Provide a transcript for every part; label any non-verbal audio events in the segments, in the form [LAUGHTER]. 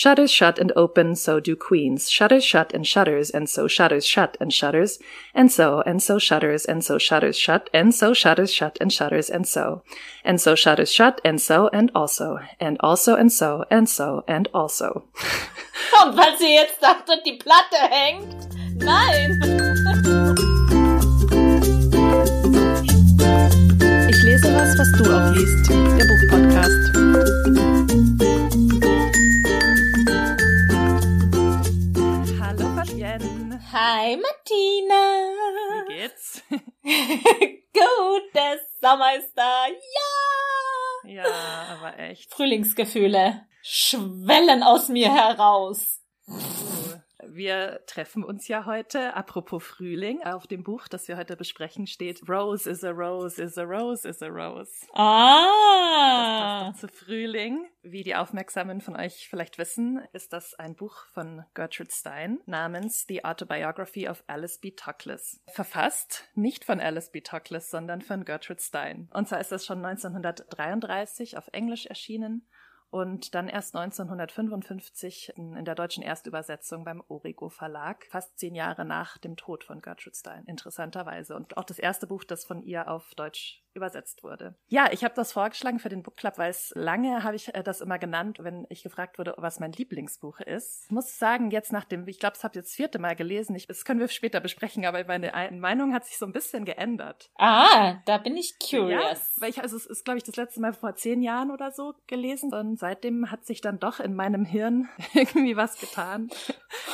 Shutters shut and open, so do queens. Shutters shut and shutters, and so shutters shut and shutters, and so, and so shutters, and so shutters shut, and so shutters shut and shutters, and so, and so shutters shut, and so, and also, and also, and so, and so, and also. [LAUGHS] Und weil sie jetzt dachte, die Platte hängt. Nein! Ich lese was, was du auch liest. Der Buchpodcast. Hi Martina! Wie geht's? [LAUGHS] Gut, der Sommer ist da. Ja! Ja, aber echt. Frühlingsgefühle schwellen aus mir heraus. Wir treffen uns ja heute, apropos Frühling, auf dem Buch, das wir heute besprechen, steht Rose is a Rose is a Rose is a Rose. Ah! Das passt zu Frühling. Wie die Aufmerksamen von euch vielleicht wissen, ist das ein Buch von Gertrude Stein namens The Autobiography of Alice B. Toklas. Verfasst nicht von Alice B. Toklas, sondern von Gertrude Stein. Und zwar ist das schon 1933 auf Englisch erschienen und dann erst 1955 in der deutschen Erstübersetzung beim Origo Verlag, fast zehn Jahre nach dem Tod von Gertrude Stein, interessanterweise. Und auch das erste Buch, das von ihr auf Deutsch übersetzt wurde. Ja, ich habe das vorgeschlagen für den Book Club, weil es lange habe ich äh, das immer genannt, wenn ich gefragt wurde, was mein Lieblingsbuch ist. Ich muss sagen, jetzt nach dem, ich glaube, es habe jetzt das vierte Mal gelesen, ich, das können wir später besprechen, aber meine Meinung hat sich so ein bisschen geändert. Ah, da bin ich curious. Ja, weil ich, also es ist, glaube ich, das letzte Mal vor zehn Jahren oder so gelesen und seitdem hat sich dann doch in meinem Hirn [LAUGHS] irgendwie was getan.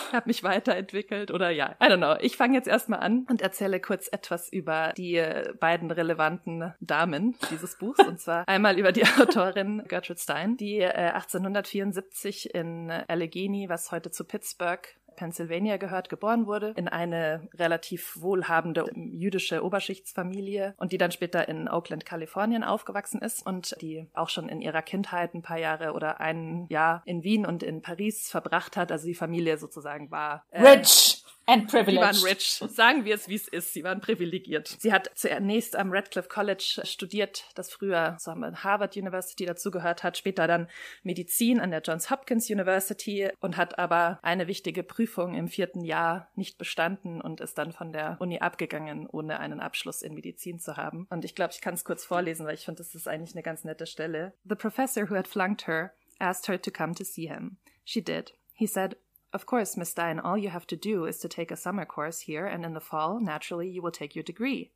Ich habe mich weiterentwickelt oder ja, I don't know. Ich fange jetzt erstmal an und erzähle kurz etwas über die beiden relevanten Damen dieses Buchs. Und zwar einmal über die [LAUGHS] Autorin Gertrude Stein, die äh, 1874 in Allegheny, was heute zu Pittsburgh Pennsylvania gehört, geboren wurde, in eine relativ wohlhabende jüdische Oberschichtsfamilie und die dann später in Oakland, Kalifornien aufgewachsen ist und die auch schon in ihrer Kindheit ein paar Jahre oder ein Jahr in Wien und in Paris verbracht hat. Also die Familie sozusagen war äh, rich. And privileged. Sie waren rich. Sagen wir es, wie es ist. Sie waren privilegiert. Sie hat zunächst am Radcliffe College studiert, das früher so Harvard University dazugehört hat, später dann Medizin an der Johns Hopkins University und hat aber eine wichtige Prüfung im vierten Jahr nicht bestanden und ist dann von der Uni abgegangen, ohne einen Abschluss in Medizin zu haben. Und ich glaube, ich kann es kurz vorlesen, weil ich finde, das ist eigentlich eine ganz nette Stelle. The professor who had flunked her asked her to come to see him. She did. He said, Of course, Miss Stein, all you have to do is to take a summer course here, and in the fall, naturally, you will take your degree.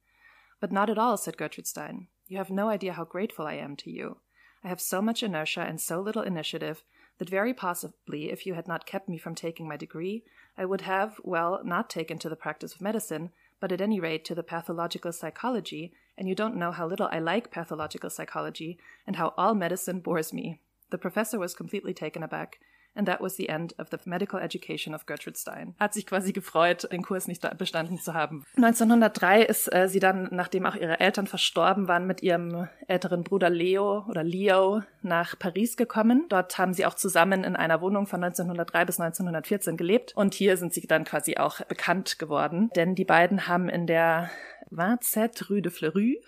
But not at all, said Gertrude Stein. You have no idea how grateful I am to you. I have so much inertia and so little initiative that very possibly, if you had not kept me from taking my degree, I would have, well, not taken to the practice of medicine, but at any rate to the pathological psychology, and you don't know how little I like pathological psychology, and how all medicine bores me. The professor was completely taken aback. And that was the end of the medical education of Gertrude Stein. Hat sich quasi gefreut, den Kurs nicht bestanden zu haben. 1903 ist äh, sie dann, nachdem auch ihre Eltern verstorben waren, mit ihrem älteren Bruder Leo oder Leo nach Paris gekommen. Dort haben sie auch zusammen in einer Wohnung von 1903 bis 1914 gelebt. Und hier sind sie dann quasi auch bekannt geworden. Denn die beiden haben in der Vincent Rue de Fleury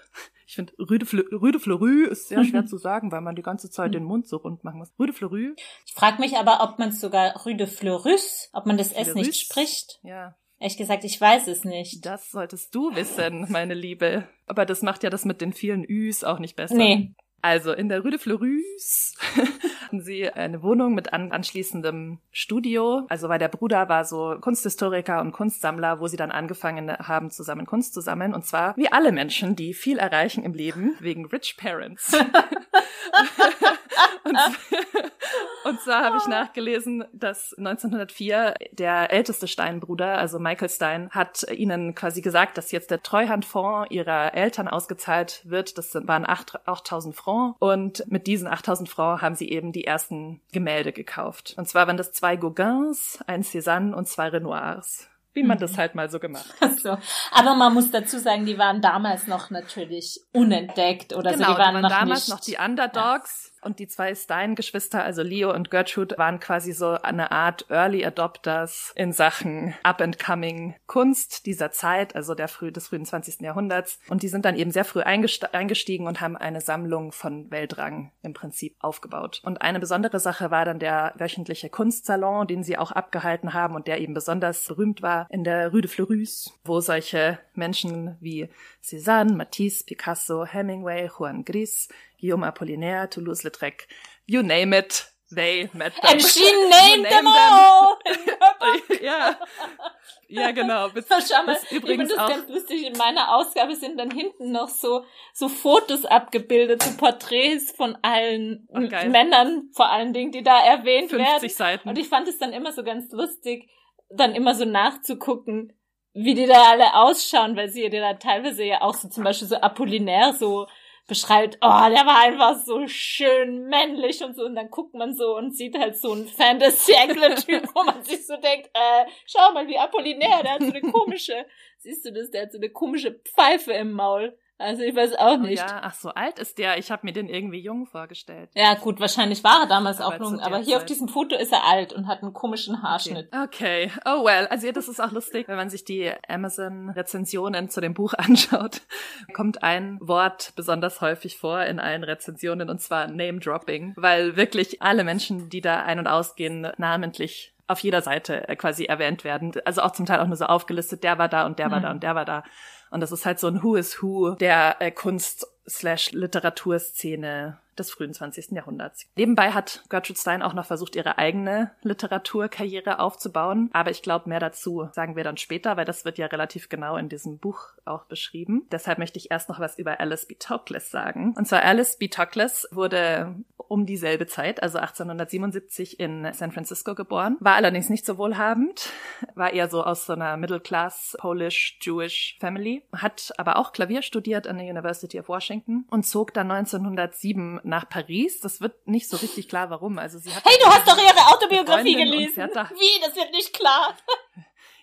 ich finde, Rue de, Fle Rue de Fleury ist sehr schwer [LAUGHS] zu sagen, weil man die ganze Zeit den Mund so rund machen muss. Rue de Fleury. Ich frage mich aber, ob man es sogar Rue de Fleurus, ob man das S nicht spricht. Ja. Ehrlich gesagt, ich weiß es nicht. Das solltest du wissen, meine Liebe. Aber das macht ja das mit den vielen Üs auch nicht besser. Nee. Also in der Rue de Fleurus hatten sie eine Wohnung mit an anschließendem Studio. Also weil der Bruder war so Kunsthistoriker und Kunstsammler, wo sie dann angefangen haben, zusammen Kunst zu sammeln. Und zwar wie alle Menschen, die viel erreichen im Leben, wegen Rich Parents. [LAUGHS] [LAUGHS] und, [LAUGHS] und zwar habe ich nachgelesen, dass 1904 der älteste Stein-Bruder, also Michael Stein, hat ihnen quasi gesagt, dass jetzt der Treuhandfonds ihrer Eltern ausgezahlt wird. Das waren 8000 Francs. Und mit diesen 8000 Francs haben sie eben die ersten Gemälde gekauft. Und zwar waren das zwei Gauguins, ein Cézanne und zwei Renoirs wie man das halt mal so gemacht hat. So. Aber man muss dazu sagen, die waren damals noch natürlich unentdeckt oder genau, so. Die waren, die waren noch damals nicht, noch die Underdogs. Und die zwei Stein-Geschwister, also Leo und Gertrude, waren quasi so eine Art Early Adopters in Sachen Up-and-Coming Kunst dieser Zeit, also der früh, des frühen 20. Jahrhunderts. Und die sind dann eben sehr früh eingestiegen und haben eine Sammlung von Weltrang im Prinzip aufgebaut. Und eine besondere Sache war dann der wöchentliche Kunstsalon, den sie auch abgehalten haben und der eben besonders berühmt war in der Rue de Fleurus, wo solche Menschen wie Cézanne, Matisse, Picasso, Hemingway, Juan Gris, Guillaume Apollinaire, Toulouse-Lautrec, you name it, they met them. And she [LAUGHS] named them all! [LAUGHS] ja. Ja, genau. [LAUGHS] Bis, Schau mal, ich finde das ganz lustig. In meiner Ausgabe sind dann hinten noch so, so Fotos abgebildet, so Porträts von allen oh, Männern, vor allen Dingen, die da erwähnt 50 werden. Seiten. Und ich fand es dann immer so ganz lustig, dann immer so nachzugucken, wie die da alle ausschauen, weil sie ja da teilweise ja auch so zum Beispiel so Apollinaire so beschreibt, oh, der war einfach so schön männlich und so. Und dann guckt man so und sieht halt so einen Fantasy-Typ, [LAUGHS] wo man sich so denkt, äh, schau mal, wie Apollinaire, der hat so eine komische, siehst du das, der hat so eine komische Pfeife im Maul. Also ich weiß auch nicht. Oh ja, ach so alt ist der. Ich habe mir den irgendwie jung vorgestellt. Ja, gut, wahrscheinlich war er damals aber auch jung, aber hier Zeit. auf diesem Foto ist er alt und hat einen komischen Haarschnitt. Okay. okay. Oh well, also ja, das ist auch lustig, wenn man sich die Amazon Rezensionen zu dem Buch [LAUGHS] anschaut, kommt ein Wort besonders häufig vor in allen Rezensionen und zwar Name Dropping, weil wirklich alle Menschen, die da ein- und ausgehen, namentlich auf jeder Seite äh, quasi erwähnt werden. Also auch zum Teil auch nur so aufgelistet, der war da und der war mhm. da und der war da. Und das ist halt so ein Who is Who der äh, Kunst slash Literaturszene des frühen 20. Jahrhunderts. Nebenbei hat Gertrude Stein auch noch versucht, ihre eigene Literaturkarriere aufzubauen. Aber ich glaube, mehr dazu sagen wir dann später, weil das wird ja relativ genau in diesem Buch auch beschrieben. Deshalb möchte ich erst noch was über Alice B. Toklas sagen. Und zwar Alice B. Toklas wurde um dieselbe Zeit, also 1877 in San Francisco geboren, war allerdings nicht so wohlhabend, war eher so aus so einer Middle-Class Polish-Jewish Family, hat aber auch Klavier studiert an der University of Washington und zog dann 1907 nach Paris. Das wird nicht so richtig klar, warum. Also sie hat hey, du hast doch ihre Autobiografie gelesen. Wie? Das wird nicht klar.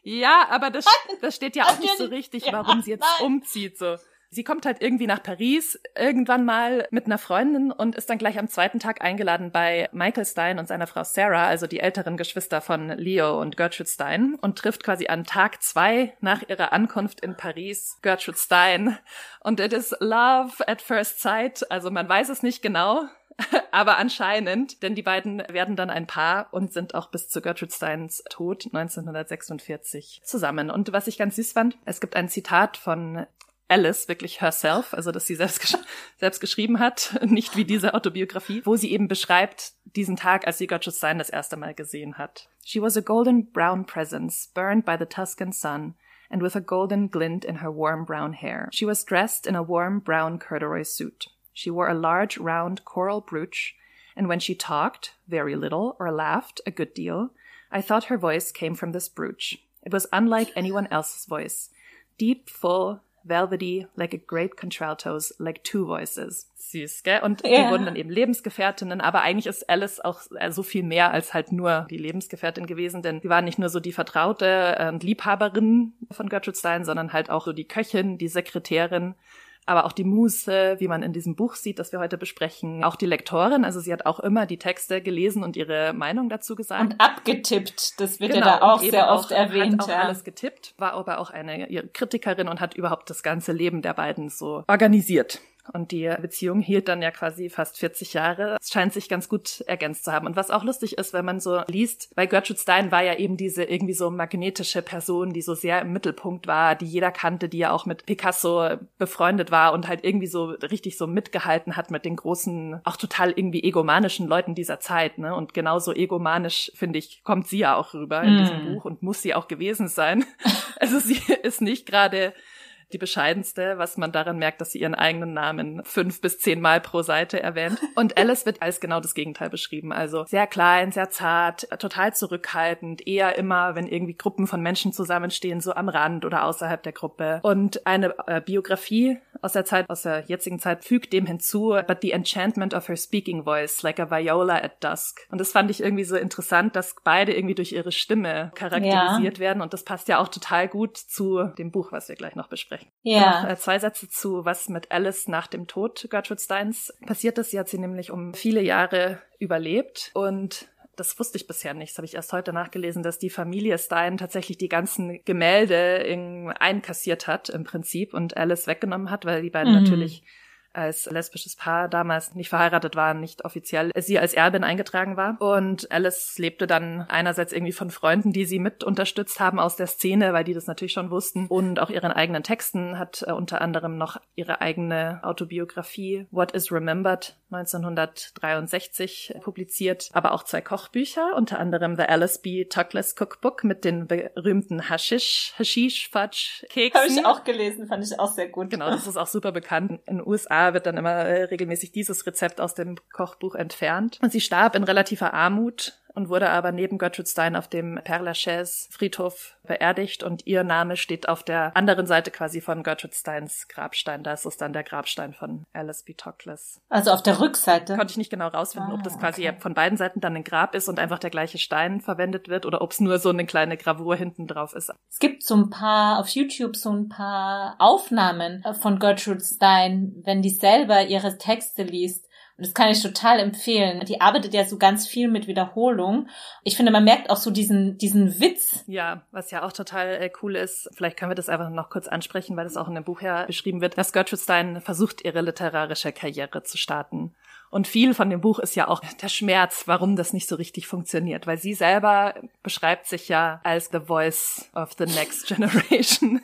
Ja, aber das, das steht ja auch nicht so richtig, warum sie jetzt umzieht. So. Sie kommt halt irgendwie nach Paris irgendwann mal mit einer Freundin und ist dann gleich am zweiten Tag eingeladen bei Michael Stein und seiner Frau Sarah, also die älteren Geschwister von Leo und Gertrude Stein, und trifft quasi an Tag zwei nach ihrer Ankunft in Paris Gertrude Stein. Und it is love at first sight. Also man weiß es nicht genau, [LAUGHS] aber anscheinend, denn die beiden werden dann ein Paar und sind auch bis zu Gertrude Steins Tod 1946 zusammen. Und was ich ganz süß fand, es gibt ein Zitat von Alice wirklich herself, also dass sie selbst, gesch [LAUGHS] selbst geschrieben hat, [LAUGHS] nicht wie diese Autobiografie, wo sie eben beschreibt diesen Tag, als sie Gertrude Stein das erste Mal gesehen hat. She was a golden brown presence, burned by the Tuscan sun, and with a golden glint in her warm brown hair. She was dressed in a warm brown corduroy suit. She wore a large round coral brooch, and when she talked, very little, or laughed a good deal, I thought her voice came from this brooch. It was unlike anyone else's voice. Deep, full, velvety, like a great contralto's, like two voices. Süß, gell? Und yeah. die wurden dann eben Lebensgefährtinnen, aber eigentlich ist Alice auch äh, so viel mehr als halt nur die Lebensgefährtin gewesen, denn sie war nicht nur so die Vertraute und Liebhaberin von Gertrude Stein, sondern halt auch so die Köchin, die Sekretärin aber auch die Muse, wie man in diesem Buch sieht, das wir heute besprechen, auch die Lektorin, also sie hat auch immer die Texte gelesen und ihre Meinung dazu gesagt. Und abgetippt, das wird genau, ja da auch sehr oft auch, erwähnt. Hat auch ja. alles getippt, war aber auch eine Kritikerin und hat überhaupt das ganze Leben der beiden so organisiert. Und die Beziehung hielt dann ja quasi fast 40 Jahre. Es scheint sich ganz gut ergänzt zu haben. Und was auch lustig ist, wenn man so liest, bei Gertrude Stein war ja eben diese irgendwie so magnetische Person, die so sehr im Mittelpunkt war, die jeder kannte, die ja auch mit Picasso befreundet war und halt irgendwie so richtig so mitgehalten hat mit den großen, auch total irgendwie egomanischen Leuten dieser Zeit. Ne? Und genauso egomanisch, finde ich, kommt sie ja auch rüber in mm. diesem Buch und muss sie auch gewesen sein. [LAUGHS] also sie ist nicht gerade die bescheidenste, was man daran merkt, dass sie ihren eigenen Namen fünf bis zehn Mal pro Seite erwähnt. Und Alice wird als genau das Gegenteil beschrieben. Also sehr klein, sehr zart, total zurückhaltend, eher immer, wenn irgendwie Gruppen von Menschen zusammenstehen, so am Rand oder außerhalb der Gruppe. Und eine äh, Biografie aus der Zeit, aus der jetzigen Zeit, fügt dem hinzu, but the enchantment of her speaking voice, like a viola at dusk. Und das fand ich irgendwie so interessant, dass beide irgendwie durch ihre Stimme charakterisiert ja. werden. Und das passt ja auch total gut zu dem Buch, was wir gleich noch besprechen Ja. Noch, äh, zwei Sätze zu, was mit Alice nach dem Tod Gertrude Steins passiert ist. Sie hat sie nämlich um viele Jahre überlebt und das wusste ich bisher nicht, das habe ich erst heute nachgelesen, dass die Familie Stein tatsächlich die ganzen Gemälde in, einkassiert hat im Prinzip und Alice weggenommen hat, weil die beiden mhm. natürlich als lesbisches Paar damals nicht verheiratet waren, nicht offiziell sie als Erbin eingetragen war. Und Alice lebte dann einerseits irgendwie von Freunden, die sie mit unterstützt haben aus der Szene, weil die das natürlich schon wussten und auch ihren eigenen Texten hat äh, unter anderem noch ihre eigene Autobiografie What is Remembered 1963 publiziert, aber auch zwei Kochbücher, unter anderem The Alice B. Tuglas Cookbook mit den berühmten Hashish, Hashish Fudge Keksen. Habe ich auch gelesen, fand ich auch sehr gut. Genau, das ist auch super bekannt. In den USA wird dann immer äh, regelmäßig dieses Rezept aus dem Kochbuch entfernt. Und sie starb in relativer Armut und wurde aber neben Gertrude Stein auf dem Père Lachaise Friedhof beerdigt und ihr Name steht auf der anderen Seite quasi von Gertrude Steins Grabstein. Da ist es dann der Grabstein von Alice B. Toklas. Also auf der Rückseite? Konnte ich nicht genau rausfinden, ah, ob das ah, quasi okay. von beiden Seiten dann ein Grab ist und einfach der gleiche Stein verwendet wird oder ob es nur so eine kleine Gravur hinten drauf ist. Es gibt so ein paar, auf YouTube so ein paar Aufnahmen von Gertrude Stein, wenn die selber ihre Texte liest und das kann ich total empfehlen. Die arbeitet ja so ganz viel mit Wiederholung. Ich finde, man merkt auch so diesen, diesen Witz. Ja, was ja auch total äh, cool ist. Vielleicht können wir das einfach noch kurz ansprechen, weil das auch in dem Buch ja beschrieben wird, dass Gertrude Stein versucht, ihre literarische Karriere zu starten. Und viel von dem Buch ist ja auch der Schmerz, warum das nicht so richtig funktioniert, weil sie selber beschreibt sich ja als the voice of the next [LAUGHS] generation.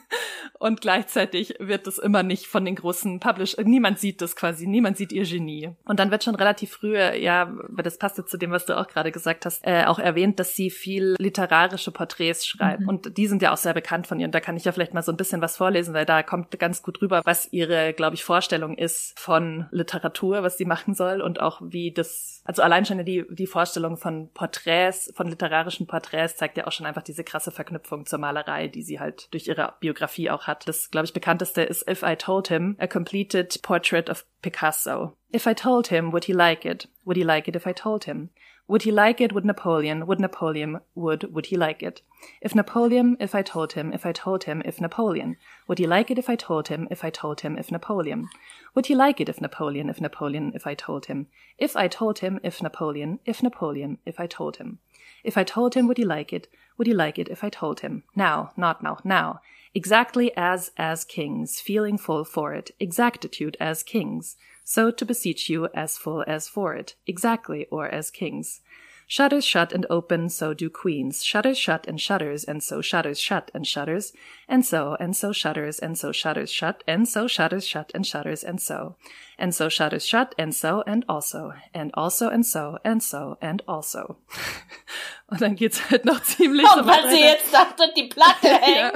Und gleichzeitig wird das immer nicht von den großen Publish, niemand sieht das quasi, niemand sieht ihr Genie. Und dann wird schon relativ früh, ja, weil das passte zu dem, was du auch gerade gesagt hast, äh, auch erwähnt, dass sie viel literarische Porträts schreibt. Mhm. Und die sind ja auch sehr bekannt von ihr. Und da kann ich ja vielleicht mal so ein bisschen was vorlesen, weil da kommt ganz gut rüber, was ihre, glaube ich, Vorstellung ist von Literatur, was sie machen soll und auch wie das, also allein schon die, die Vorstellung von Porträts, von literarischen Porträts zeigt ja auch schon einfach diese krasse Verknüpfung zur Malerei, die sie halt durch ihre Biografie auch hat. Das, glaube ich, bekannteste ist If I Told Him, a completed portrait of Picasso. If I told him, would he like it? Would he like it if I told him? Would he like it? Would Napoleon? Would Napoleon? Would, would he like it? If Napoleon, if I told him, if I told him, if Napoleon. Would he like it if I told him, if I told him, if Napoleon? Would he like it if Napoleon, if Napoleon, if I told him? If I told him, if Napoleon, if Napoleon, if I told him. If I told him, would he like it? Would he like it if I told him? Now, not now, now. Exactly as as kings, feeling full for it, exactitude as kings. So to beseech you as full as for it, exactly or as kings. Shutters shut and open, so do queens. Shutters shut and shutters, and so shutters shut and shutters, and so, and so shutters, and so shutters shut, and so shutters shut and shutters, and so. And so shutters shut, and so, and also, and also, and so, and so, and also. [LAUGHS] Und dann geht's halt noch ziemlich oh, so weil sie jetzt sagt und die Platte [LAUGHS] hängt. ja.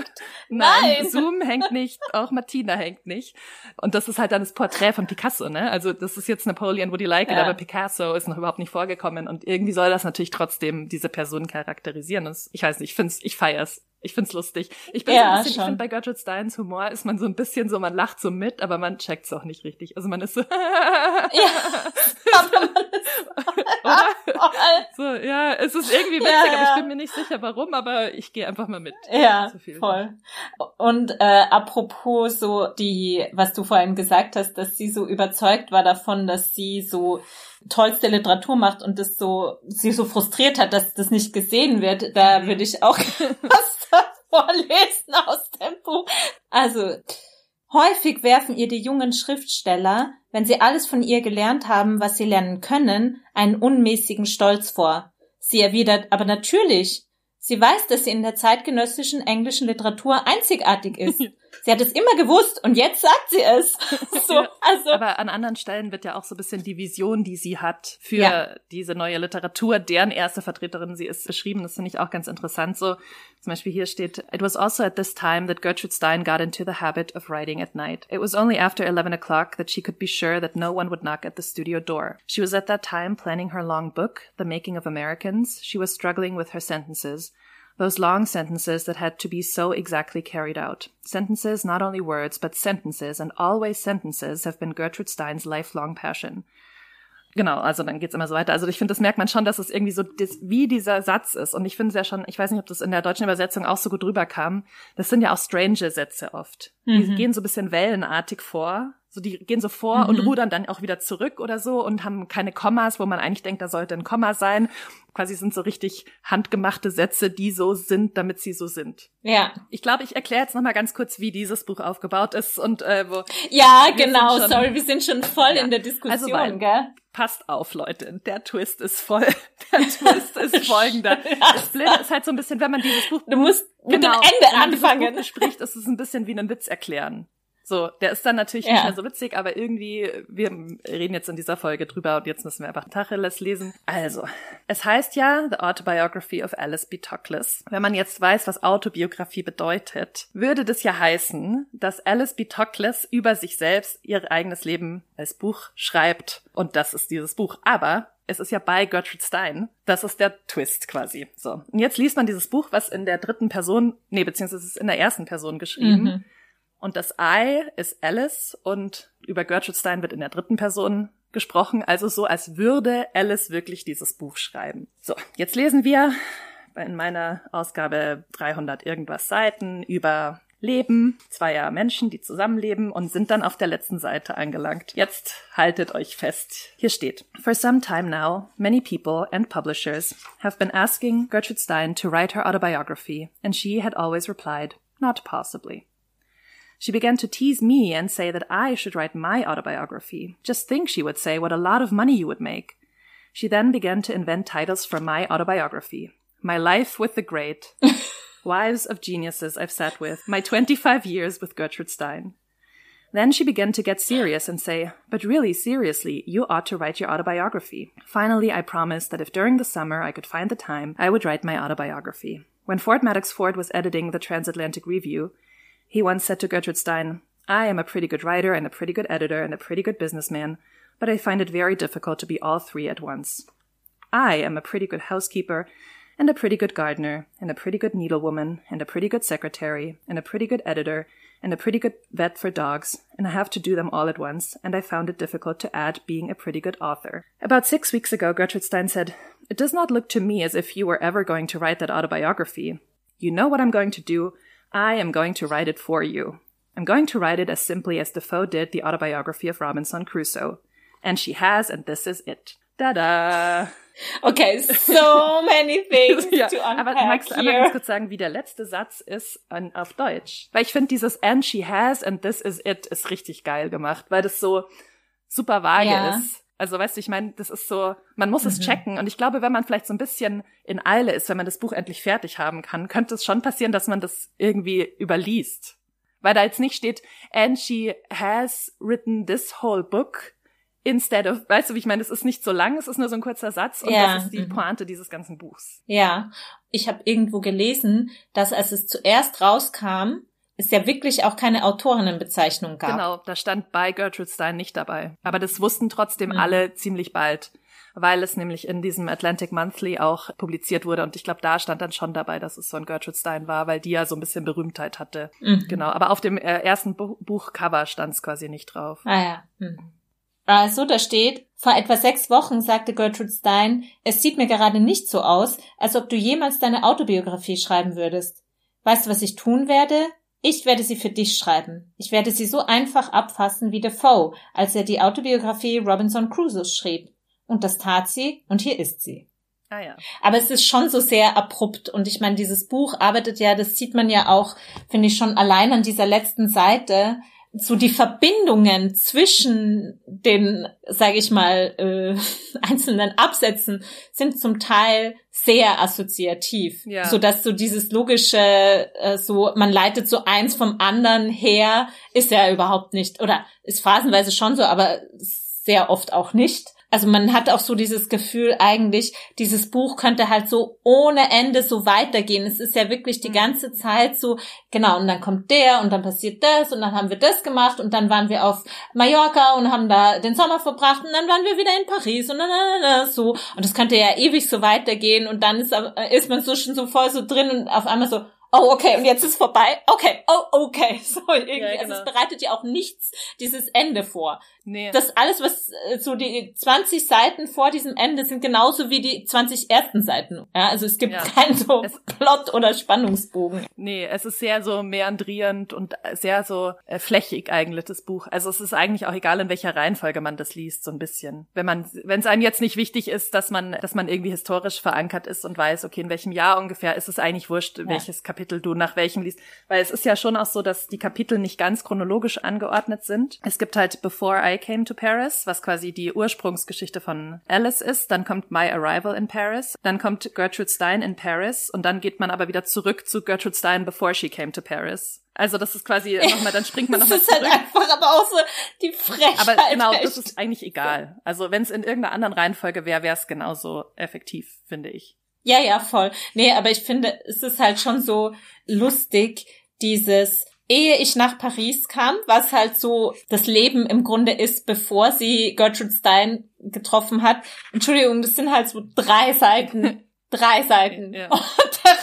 Nein, Nein, Zoom hängt nicht, auch Martina hängt nicht. Und das ist halt dann das Porträt von Picasso, ne? Also das ist jetzt Napoleon Would You Like It, ja. aber Picasso ist noch überhaupt nicht vorgekommen. Und irgendwie soll das natürlich trotzdem diese Person charakterisieren. Und ich weiß nicht, ich find's, ich feier's. Ich find's lustig. Ich bin ja, so ein bisschen, schon. ich finde bei Gertrude Steins Humor ist man so ein bisschen so, man lacht so mit, aber man checkt's auch nicht richtig. Also man ist so. ja, [LAUGHS] aber man ist so, ja, es ist irgendwie witzig, ja, ja. aber ich bin mir nicht sicher warum, aber ich gehe einfach mal mit. Ja, so voll. Und äh, apropos so die, was du vorhin gesagt hast, dass sie so überzeugt war davon, dass sie so tollste Literatur macht und das so sie so frustriert hat, dass das nicht gesehen wird, da mhm. würde ich auch [LAUGHS] was vorlesen aus dem Buch. Also, häufig werfen ihr die jungen Schriftsteller, wenn sie alles von ihr gelernt haben, was sie lernen können, einen unmäßigen Stolz vor. Sie erwidert, aber natürlich. Sie weiß, dass sie in der zeitgenössischen englischen Literatur einzigartig ist. [LAUGHS] Sie hat es immer gewusst und jetzt sagt sie es. [LAUGHS] so, also. Aber an anderen Stellen wird ja auch so ein bisschen die Vision, die sie hat für ja. diese neue Literatur, deren erste Vertreterin sie ist, beschrieben. Das finde ich auch ganz interessant. So, zum Beispiel hier steht, It was also at this time that Gertrude Stein got into the habit of writing at night. It was only after 11 o'clock that she could be sure that no one would knock at the studio door. She was at that time planning her long book, The Making of Americans. She was struggling with her sentences. Those long sentences that had to be so exactly carried out. Sentences, not only words, but sentences, and always sentences, have been Gertrude Stein's lifelong passion. Genau, also dann geht's immer so weiter. Also ich finde, das merkt man schon, dass es irgendwie so wie dieser Satz ist. Und ich finde es ja schon, ich weiß nicht, ob das in der deutschen Übersetzung auch so gut rüberkam. Das sind ja auch strange Sätze oft. Mhm. Die gehen so ein bisschen wellenartig vor. So, die gehen so vor mhm. und rudern dann auch wieder zurück oder so und haben keine Kommas, wo man eigentlich denkt, da sollte ein Komma sein. Quasi sind so richtig handgemachte Sätze, die so sind, damit sie so sind. Ja. Ich glaube, ich erkläre jetzt nochmal ganz kurz, wie dieses Buch aufgebaut ist und äh, wo. Ja, genau. Schon, Sorry, wir sind schon voll ja. in der Diskussion, also, gell? Passt auf, Leute. Der Twist ist voll. [LAUGHS] Der Twist ist [LAUGHS] folgender. [LAUGHS] Das Blöde ist halt so ein bisschen, wenn man dieses Buch. Du musst mit genau, dem Ende anfangen. Wenn man spricht, ist es ein bisschen wie einen Witz erklären. So, der ist dann natürlich ja. nicht mehr so witzig, aber irgendwie, wir reden jetzt in dieser Folge drüber und jetzt müssen wir einfach Tacheles lesen. Also, es heißt ja The Autobiography of Alice B. Toklas. Wenn man jetzt weiß, was Autobiografie bedeutet, würde das ja heißen, dass Alice B. Toklas über sich selbst ihr eigenes Leben als Buch schreibt. Und das ist dieses Buch. Aber es ist ja bei Gertrude Stein. Das ist der Twist quasi. So. Und jetzt liest man dieses Buch, was in der dritten Person, nee, beziehungsweise es ist in der ersten Person geschrieben. Mhm. Und das I ist Alice und über Gertrude Stein wird in der dritten Person gesprochen, also so, als würde Alice wirklich dieses Buch schreiben. So, jetzt lesen wir in meiner Ausgabe 300 irgendwas Seiten über Leben zweier Menschen, die zusammenleben und sind dann auf der letzten Seite angelangt. Jetzt haltet euch fest. Hier steht, For some time now, many people and publishers have been asking Gertrude Stein to write her autobiography, and she had always replied, not possibly. She began to tease me and say that I should write my autobiography. Just think, she would say, what a lot of money you would make. She then began to invent titles for my autobiography. My life with the great. [LAUGHS] Wives of geniuses I've sat with. My 25 years with Gertrude Stein. Then she began to get serious and say, But really, seriously, you ought to write your autobiography. Finally, I promised that if during the summer I could find the time, I would write my autobiography. When Ford Maddox Ford was editing the Transatlantic Review, he once said to Gertrude Stein, I am a pretty good writer and a pretty good editor and a pretty good businessman, but I find it very difficult to be all three at once. I am a pretty good housekeeper and a pretty good gardener and a pretty good needlewoman and a pretty good secretary and a pretty good editor and a pretty good vet for dogs, and I have to do them all at once, and I found it difficult to add being a pretty good author. About six weeks ago, Gertrude Stein said, It does not look to me as if you were ever going to write that autobiography. You know what I'm going to do, I am going to write it for you. I'm going to write it as simply as Defoe did the autobiography of Robinson Crusoe. And she has, and this is it. Da-da! Okay, so [LAUGHS] many things ja, to unpack Aber magst du einmal ganz kurz sagen, wie der letzte Satz ist an, auf Deutsch? Weil ich finde dieses and she has and this is it ist richtig geil gemacht, weil das so super vage ja. ist. Also weißt du, ich meine, das ist so, man muss mhm. es checken. Und ich glaube, wenn man vielleicht so ein bisschen in Eile ist, wenn man das Buch endlich fertig haben kann, könnte es schon passieren, dass man das irgendwie überliest. Weil da jetzt nicht steht, and she has written this whole book instead of, weißt du, wie ich meine, es ist nicht so lang, es ist nur so ein kurzer Satz und ja. das ist die mhm. Pointe dieses ganzen Buchs. Ja, ich habe irgendwo gelesen, dass als es zuerst rauskam, es ja wirklich auch keine Autorinnenbezeichnung gab. Genau, da stand bei Gertrude Stein nicht dabei. Aber das wussten trotzdem mhm. alle ziemlich bald, weil es nämlich in diesem Atlantic Monthly auch publiziert wurde. Und ich glaube, da stand dann schon dabei, dass es so ein Gertrude Stein war, weil die ja so ein bisschen Berühmtheit hatte. Mhm. Genau, aber auf dem äh, ersten Bu Buchcover stand es quasi nicht drauf. Ah ja. Mhm. Also, da steht, vor etwa sechs Wochen sagte Gertrude Stein, es sieht mir gerade nicht so aus, als ob du jemals deine Autobiografie schreiben würdest. Weißt du, was ich tun werde? Ich werde sie für dich schreiben. Ich werde sie so einfach abfassen wie Defoe, als er die Autobiografie Robinson Crusoe schrieb. Und das tat sie, und hier ist sie. Ah, ja. Aber es ist schon so sehr abrupt. Und ich meine, dieses Buch arbeitet ja, das sieht man ja auch, finde ich, schon allein an dieser letzten Seite, so die Verbindungen zwischen den, sage ich mal, äh, [LAUGHS] einzelnen Absätzen sind zum Teil sehr assoziativ, ja. so dass so dieses logische, äh, so man leitet so eins vom anderen her, ist ja überhaupt nicht oder ist phasenweise schon so, aber sehr oft auch nicht. Also man hat auch so dieses Gefühl eigentlich, dieses Buch könnte halt so ohne Ende so weitergehen. Es ist ja wirklich die mhm. ganze Zeit so, genau, und dann kommt der und dann passiert das und dann haben wir das gemacht und dann waren wir auf Mallorca und haben da den Sommer verbracht und dann waren wir wieder in Paris und dann so. Und das könnte ja ewig so weitergehen und dann ist, ist man so schon so voll so drin und auf einmal so, oh, okay, und jetzt ist vorbei. Okay, oh, okay. [LAUGHS] So, irgendwie. Ja, Also es genau. bereitet ja auch nichts dieses Ende vor. Nee. Das alles, was äh, so die 20 Seiten vor diesem Ende sind genauso wie die 20 ersten Seiten. Ja, also es gibt Ja. keinen so Es- Plot oder Spannungsbogen. Nee, es ist sehr so meandrierend und sehr so äh, flächig eigentlich, das Buch. Also es ist eigentlich auch egal, in welcher Reihenfolge man das liest, so ein bisschen. Wenn man, wenn es einem jetzt nicht wichtig ist, dass man, dass man irgendwie historisch verankert ist und weiß, okay, in welchem Jahr ungefähr, ist es eigentlich wurscht, welches Kapitel du nach welchem liest. Weil es ist ja schon auch so, dass die Kapitel nicht ganz chronologisch angeordnet sind. Es gibt halt Before I Came to Paris, was quasi die Ursprungsgeschichte von Alice ist. Dann kommt My Arrival in Paris. Dann kommt Gertrude Stein in Paris. Und dann geht man aber wieder zurück zu Gertrude Stein before she came to Paris. Also das ist quasi [LAUGHS] nochmal, dann springt man Das nochmal ist halt zurück. einfach aber auch so die Frechheit. Aber genau, das ist eigentlich egal. Also wenn es in irgendeiner anderen Reihenfolge wäre, wäre es genauso effektiv, finde ich. Ja, ja, voll. Nee, aber ich finde, es ist halt schon so lustig, dieses Ehe ich nach Paris kam, was halt so das Leben im Grunde ist, bevor sie Gertrude Stein getroffen hat. Entschuldigung, das sind halt so drei Seiten. [LAUGHS] Drei Seiten. Ja. Und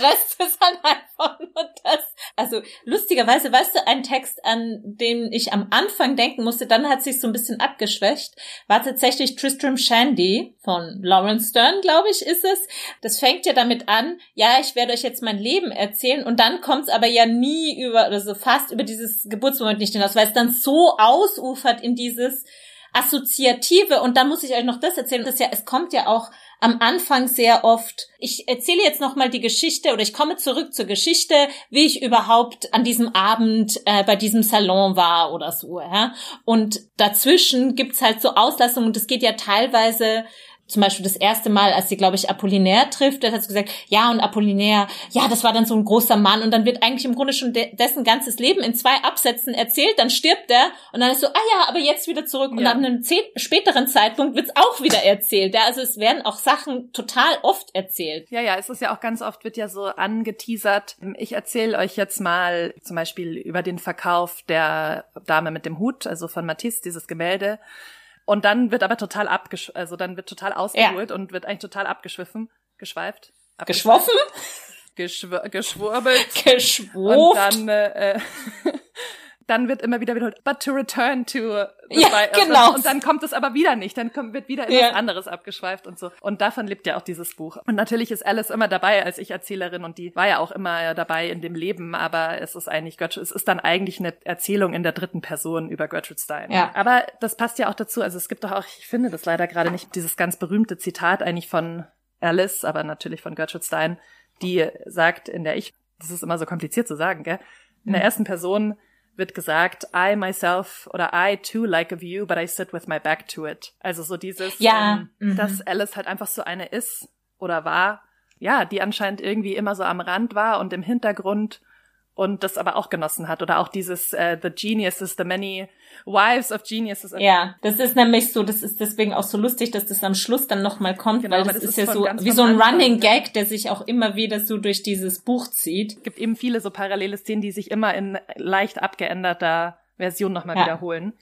Rest ist halt einfach nur das. Also lustigerweise, weißt du, ein Text, an den ich am Anfang denken musste, dann hat sich so ein bisschen abgeschwächt, war tatsächlich Tristram Shandy von Lawrence Stern, glaube ich, ist es. Das fängt ja damit an, ja, ich werde euch jetzt mein Leben erzählen und dann kommt es aber ja nie über, oder so fast über dieses Geburtsmoment nicht hinaus, weil es dann so ausufert in dieses Assoziative und dann muss ich euch noch das erzählen. Das ist ja, es kommt ja auch am Anfang sehr oft. Ich erzähle jetzt noch mal die Geschichte oder ich komme zurück zur Geschichte, wie ich überhaupt an diesem Abend äh, bei diesem Salon war oder so. Ja? Und dazwischen gibt's halt so Auslassungen und das geht ja teilweise zum Beispiel das erste Mal, als sie, glaube ich, Apollinaire trifft, hat sie gesagt, ja, und Apollinaire, ja, das war dann so ein großer Mann und dann wird eigentlich im Grunde schon de dessen ganzes Leben in zwei Absätzen erzählt, dann stirbt er und dann ist so, ah ja, aber jetzt wieder zurück und Ja. an einem späteren Zeitpunkt wird's auch wieder erzählt. Ja, also es werden auch Sachen total oft erzählt. Ja, ja, es ist ja auch ganz oft, wird ja so angeteasert. Ich erzähle euch jetzt mal zum Beispiel über den Verkauf der Dame mit dem Hut, also von Matisse, dieses Gemälde. Und dann wird aber total abgesch also dann wird total ausgeholt und wird eigentlich total abgeschwiffen, geschweift. Geschwoffen? Geschw geschwurbelt. [LAUGHS] Und Geschwurft? dann, äh, [LAUGHS] dann wird immer wieder wiederholt, but to return to the Ja, bi- genau. Und dann kommt es aber wieder nicht, dann kommt, wird wieder in Ja. anderes abgeschweift und so. Und davon lebt ja auch dieses Buch. Und natürlich ist Alice immer dabei als Ich-Erzählerin und die war ja auch immer dabei in dem Leben, aber es ist eigentlich Gertrude, es ist dann eigentlich eine Erzählung in der dritten Person über Gertrude Stein. Ja. Aber das passt ja auch dazu, also es gibt doch auch, ich finde das leider gerade nicht, dieses ganz berühmte Zitat eigentlich von Alice, aber natürlich von Gertrude Stein, die sagt in der Ich, das ist immer so kompliziert zu sagen, gell? In der ersten Person wird gesagt, I myself oder I too like a view, but I sit with my back to it. Also so dieses, Ja, ähm, mhm. dass Alice halt einfach so eine ist oder war, ja, die anscheinend irgendwie immer so am Rand war und im Hintergrund und das aber auch genossen hat. Oder auch dieses äh, The Geniuses, The Many Wives of Geniuses. Ja, das ist nämlich so, das ist deswegen auch so lustig, dass das am Schluss dann nochmal kommt, Genau, weil das, das ist ist ja so wie so ein Anfang, Running ne? Gag, der sich auch immer wieder so durch dieses Buch zieht. Es gibt eben viele so parallele Szenen, die sich immer in leicht abgeänderter Version nochmal Ja. wiederholen.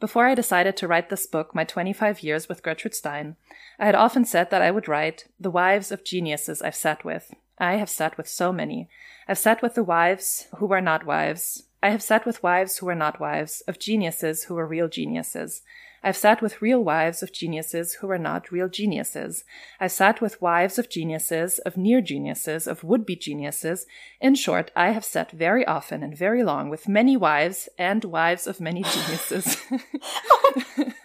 Before I decided to write this book, My 25 Years with Gertrude Stein, I had often said that I would write The Wives of Geniuses I've sat with. I have sat with so many. I've sat with the wives who were not wives. I have sat with wives who were not wives, of geniuses who were real geniuses. I've sat with real wives of geniuses who were not real geniuses. I've sat with wives of geniuses, of near geniuses, of would be geniuses. In short, I have sat very often and very long with many wives and wives of many geniuses. [LAUGHS] [LAUGHS]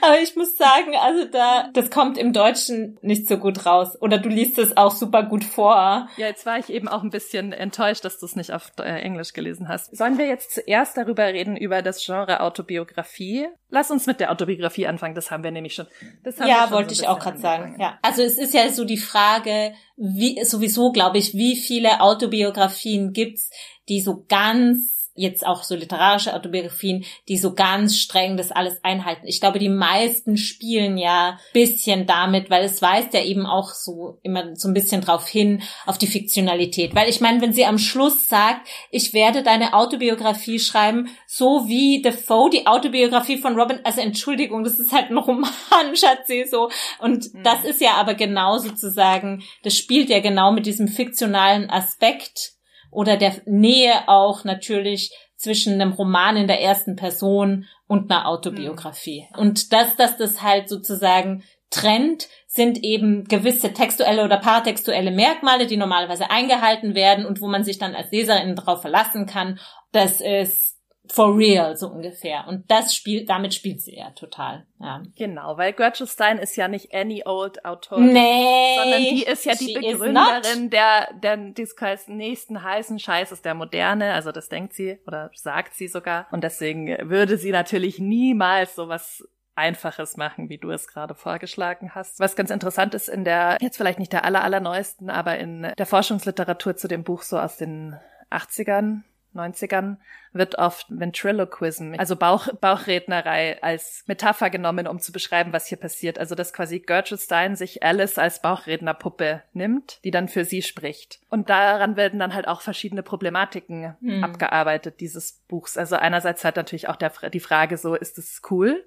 Aber ich muss sagen, also da, das kommt im Deutschen nicht so gut raus. Oder du liest es auch super gut vor. ja, jetzt war ich eben auch ein bisschen enttäuscht, dass du es nicht auf äh, Englisch gelesen hast. Sollen wir jetzt zuerst darüber reden, über das Genre Autobiografie? Lass uns mit der Autobiografie anfangen, das haben wir nämlich schon. Das haben wir Ja, schon wollte so ich auch gerade sagen. Ja. Also es ist ja so die Frage, wie sowieso glaube ich, wie viele Autobiografien gibt's, die so ganz jetzt auch so literarische Autobiografien, die so ganz streng das alles einhalten. Ich glaube, die meisten spielen ja bisschen damit, weil es weist ja eben auch so immer so ein bisschen drauf hin, auf die Fiktionalität. Weil ich meine, wenn sie am Schluss sagt, ich werde deine Autobiografie schreiben, so wie Defoe die Autobiografie von Robin, also Entschuldigung, das ist halt ein Roman, [LAUGHS] Schatzi, so. Und Mhm. das ist ja aber genau sozusagen, das spielt ja genau mit diesem fiktionalen Aspekt oder der Nähe auch natürlich zwischen einem Roman in der ersten Person und einer Autobiografie. Mhm. Und dass, dass das halt sozusagen trennt, sind eben gewisse textuelle oder paratextuelle Merkmale, die normalerweise eingehalten werden und wo man sich dann als Leserin darauf verlassen kann. Das ist for real, so ungefähr. Und das spielt, damit spielt sie ja total. Ja. Genau, weil Gertrude Stein ist ja nicht any old Autorin. Nee. Sondern die ist ja die Begründerin der, der des nächsten heißen Scheißes der Moderne. Also das denkt sie oder sagt sie sogar. Und deswegen würde sie natürlich niemals sowas Einfaches machen, wie du es gerade vorgeschlagen hast. Was ganz interessant ist in der, jetzt vielleicht nicht der aller, allerneuesten, aber in der Forschungsliteratur zu dem Buch so aus den 80ern, 90ern wird oft Ventriloquism, also Bauch, Bauchrednerei als Metapher genommen, um zu beschreiben, was hier passiert. Also dass quasi Gertrude Stein sich Alice als Bauchrednerpuppe nimmt, die dann für sie spricht. Und daran werden dann halt auch verschiedene Problematiken hm. abgearbeitet dieses Buchs. Also einerseits hat natürlich auch der, die Frage so, ist es cool,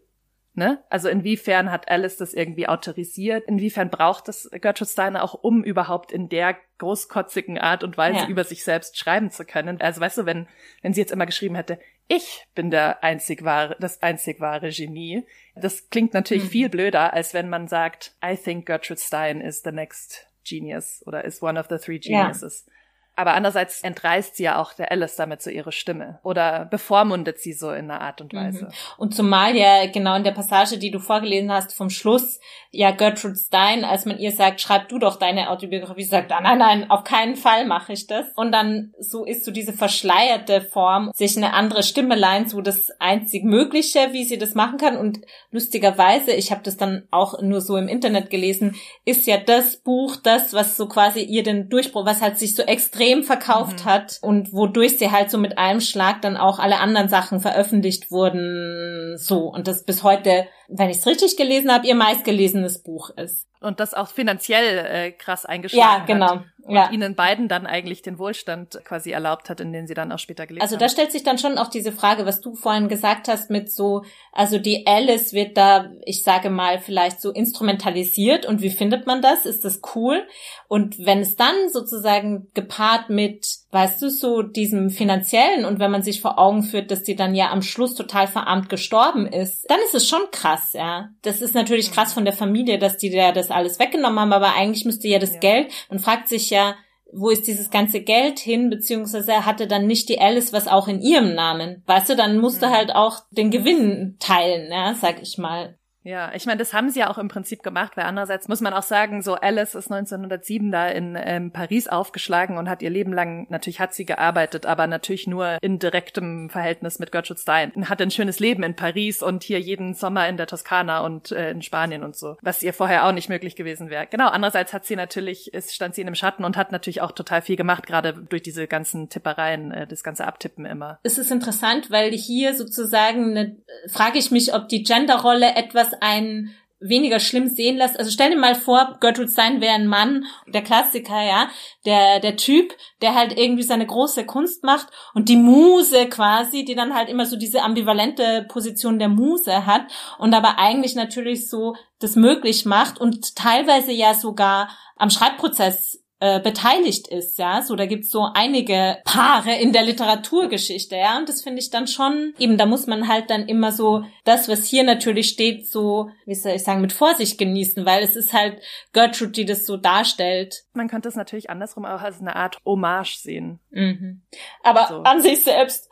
Ne? Also inwiefern hat Alice das irgendwie autorisiert? Inwiefern braucht das Gertrude Steiner auch, um überhaupt in der großkotzigen Art und Weise ja. über sich selbst schreiben zu können? Also weißt du, wenn, wenn sie jetzt immer geschrieben hätte, ich bin der einzig wahre, das einzig wahre Genie, das klingt natürlich mhm. viel blöder, als wenn man sagt, I think Gertrude Stein is the next genius oder is one of the three geniuses. Ja. Aber andererseits entreißt sie ja auch der Alice damit so ihre Stimme oder bevormundet sie so in einer Art und Weise. Mhm. Und zumal ja genau in der Passage, die du vorgelesen hast vom Schluss, ja Gertrude Stein, als man ihr sagt, schreib du doch deine Autobiografie, sagt, ah, nein, nein, auf keinen Fall mache ich das. Und dann so ist so diese verschleierte Form, sich eine andere Stimme leihen, so das einzig Mögliche, wie sie das machen kann. Und lustigerweise, ich habe das dann auch nur so im Internet gelesen, ist ja das Buch das, was so quasi ihr den Durchbruch, was halt sich so extrem verkauft mhm. hat und wodurch sie halt so mit einem Schlag dann auch alle anderen Sachen veröffentlicht wurden. So. Und das bis heute wenn ich es richtig gelesen habe, ihr meistgelesenes Buch ist. Und das auch finanziell äh, krass eingeschlagen Ja, genau. Hat. Und ja. ihnen beiden dann eigentlich den Wohlstand quasi erlaubt hat, in den sie dann auch später gelebt also haben. Also da stellt sich dann schon auch diese Frage, was du vorhin gesagt hast mit so, also die Alice wird da, ich sage mal, vielleicht so instrumentalisiert und wie findet man das? Ist das cool? Und wenn es dann sozusagen gepaart mit, weißt du, so diesem finanziellen und wenn man sich vor Augen führt, dass die dann ja am Schluss total verarmt gestorben ist, dann ist es schon krass krass, ja. Das ist natürlich krass mhm. von der Familie, dass die da das alles weggenommen haben, aber eigentlich müsste ja das ja. Geld, man fragt sich ja, wo ist dieses ganze Geld hin, beziehungsweise hatte dann nicht die Alice was auch in ihrem Namen. Weißt du, dann musste mhm. halt auch den Gewinn teilen, ja, sag ich mal. Ja, ich meine, das haben sie ja auch im Prinzip gemacht, weil andererseits muss man auch sagen, so Alice ist 1907 da in ähm, Paris aufgeschlagen und hat ihr Leben lang, natürlich hat sie gearbeitet, aber natürlich nur in direktem Verhältnis mit Gertrude Stein. Hat ein schönes Leben in Paris und hier jeden Sommer in der Toskana und äh, in Spanien und so, was ihr vorher auch nicht möglich gewesen wäre. Genau, andererseits hat sie natürlich, ist, stand sie in dem Schatten und hat natürlich auch total viel gemacht, gerade durch diese ganzen Tippereien, äh, das ganze Abtippen immer. Es ist interessant, weil hier sozusagen, eine, frage ich mich, ob die Genderrolle etwas einen weniger schlimm sehen lässt. Also stell dir mal vor, Gertrude Stein wäre ein Mann, der Klassiker, ja, der, der Typ, der halt irgendwie seine große Kunst macht und die Muse quasi, die dann halt immer so diese ambivalente Position der Muse hat und aber eigentlich natürlich so das möglich macht und teilweise ja sogar am Schreibprozess äh, beteiligt ist, ja. So, da gibt's so einige Paare in der Literaturgeschichte, ja. Und das finde ich dann schon, eben, da muss man halt dann immer so das, was hier natürlich steht, so, wie soll ich sagen, mit Vorsicht genießen, weil es ist halt Gertrude, die das so darstellt. Man könnte es natürlich andersrum auch als eine Art Hommage sehen. Mhm. Aber so. an sich selbst.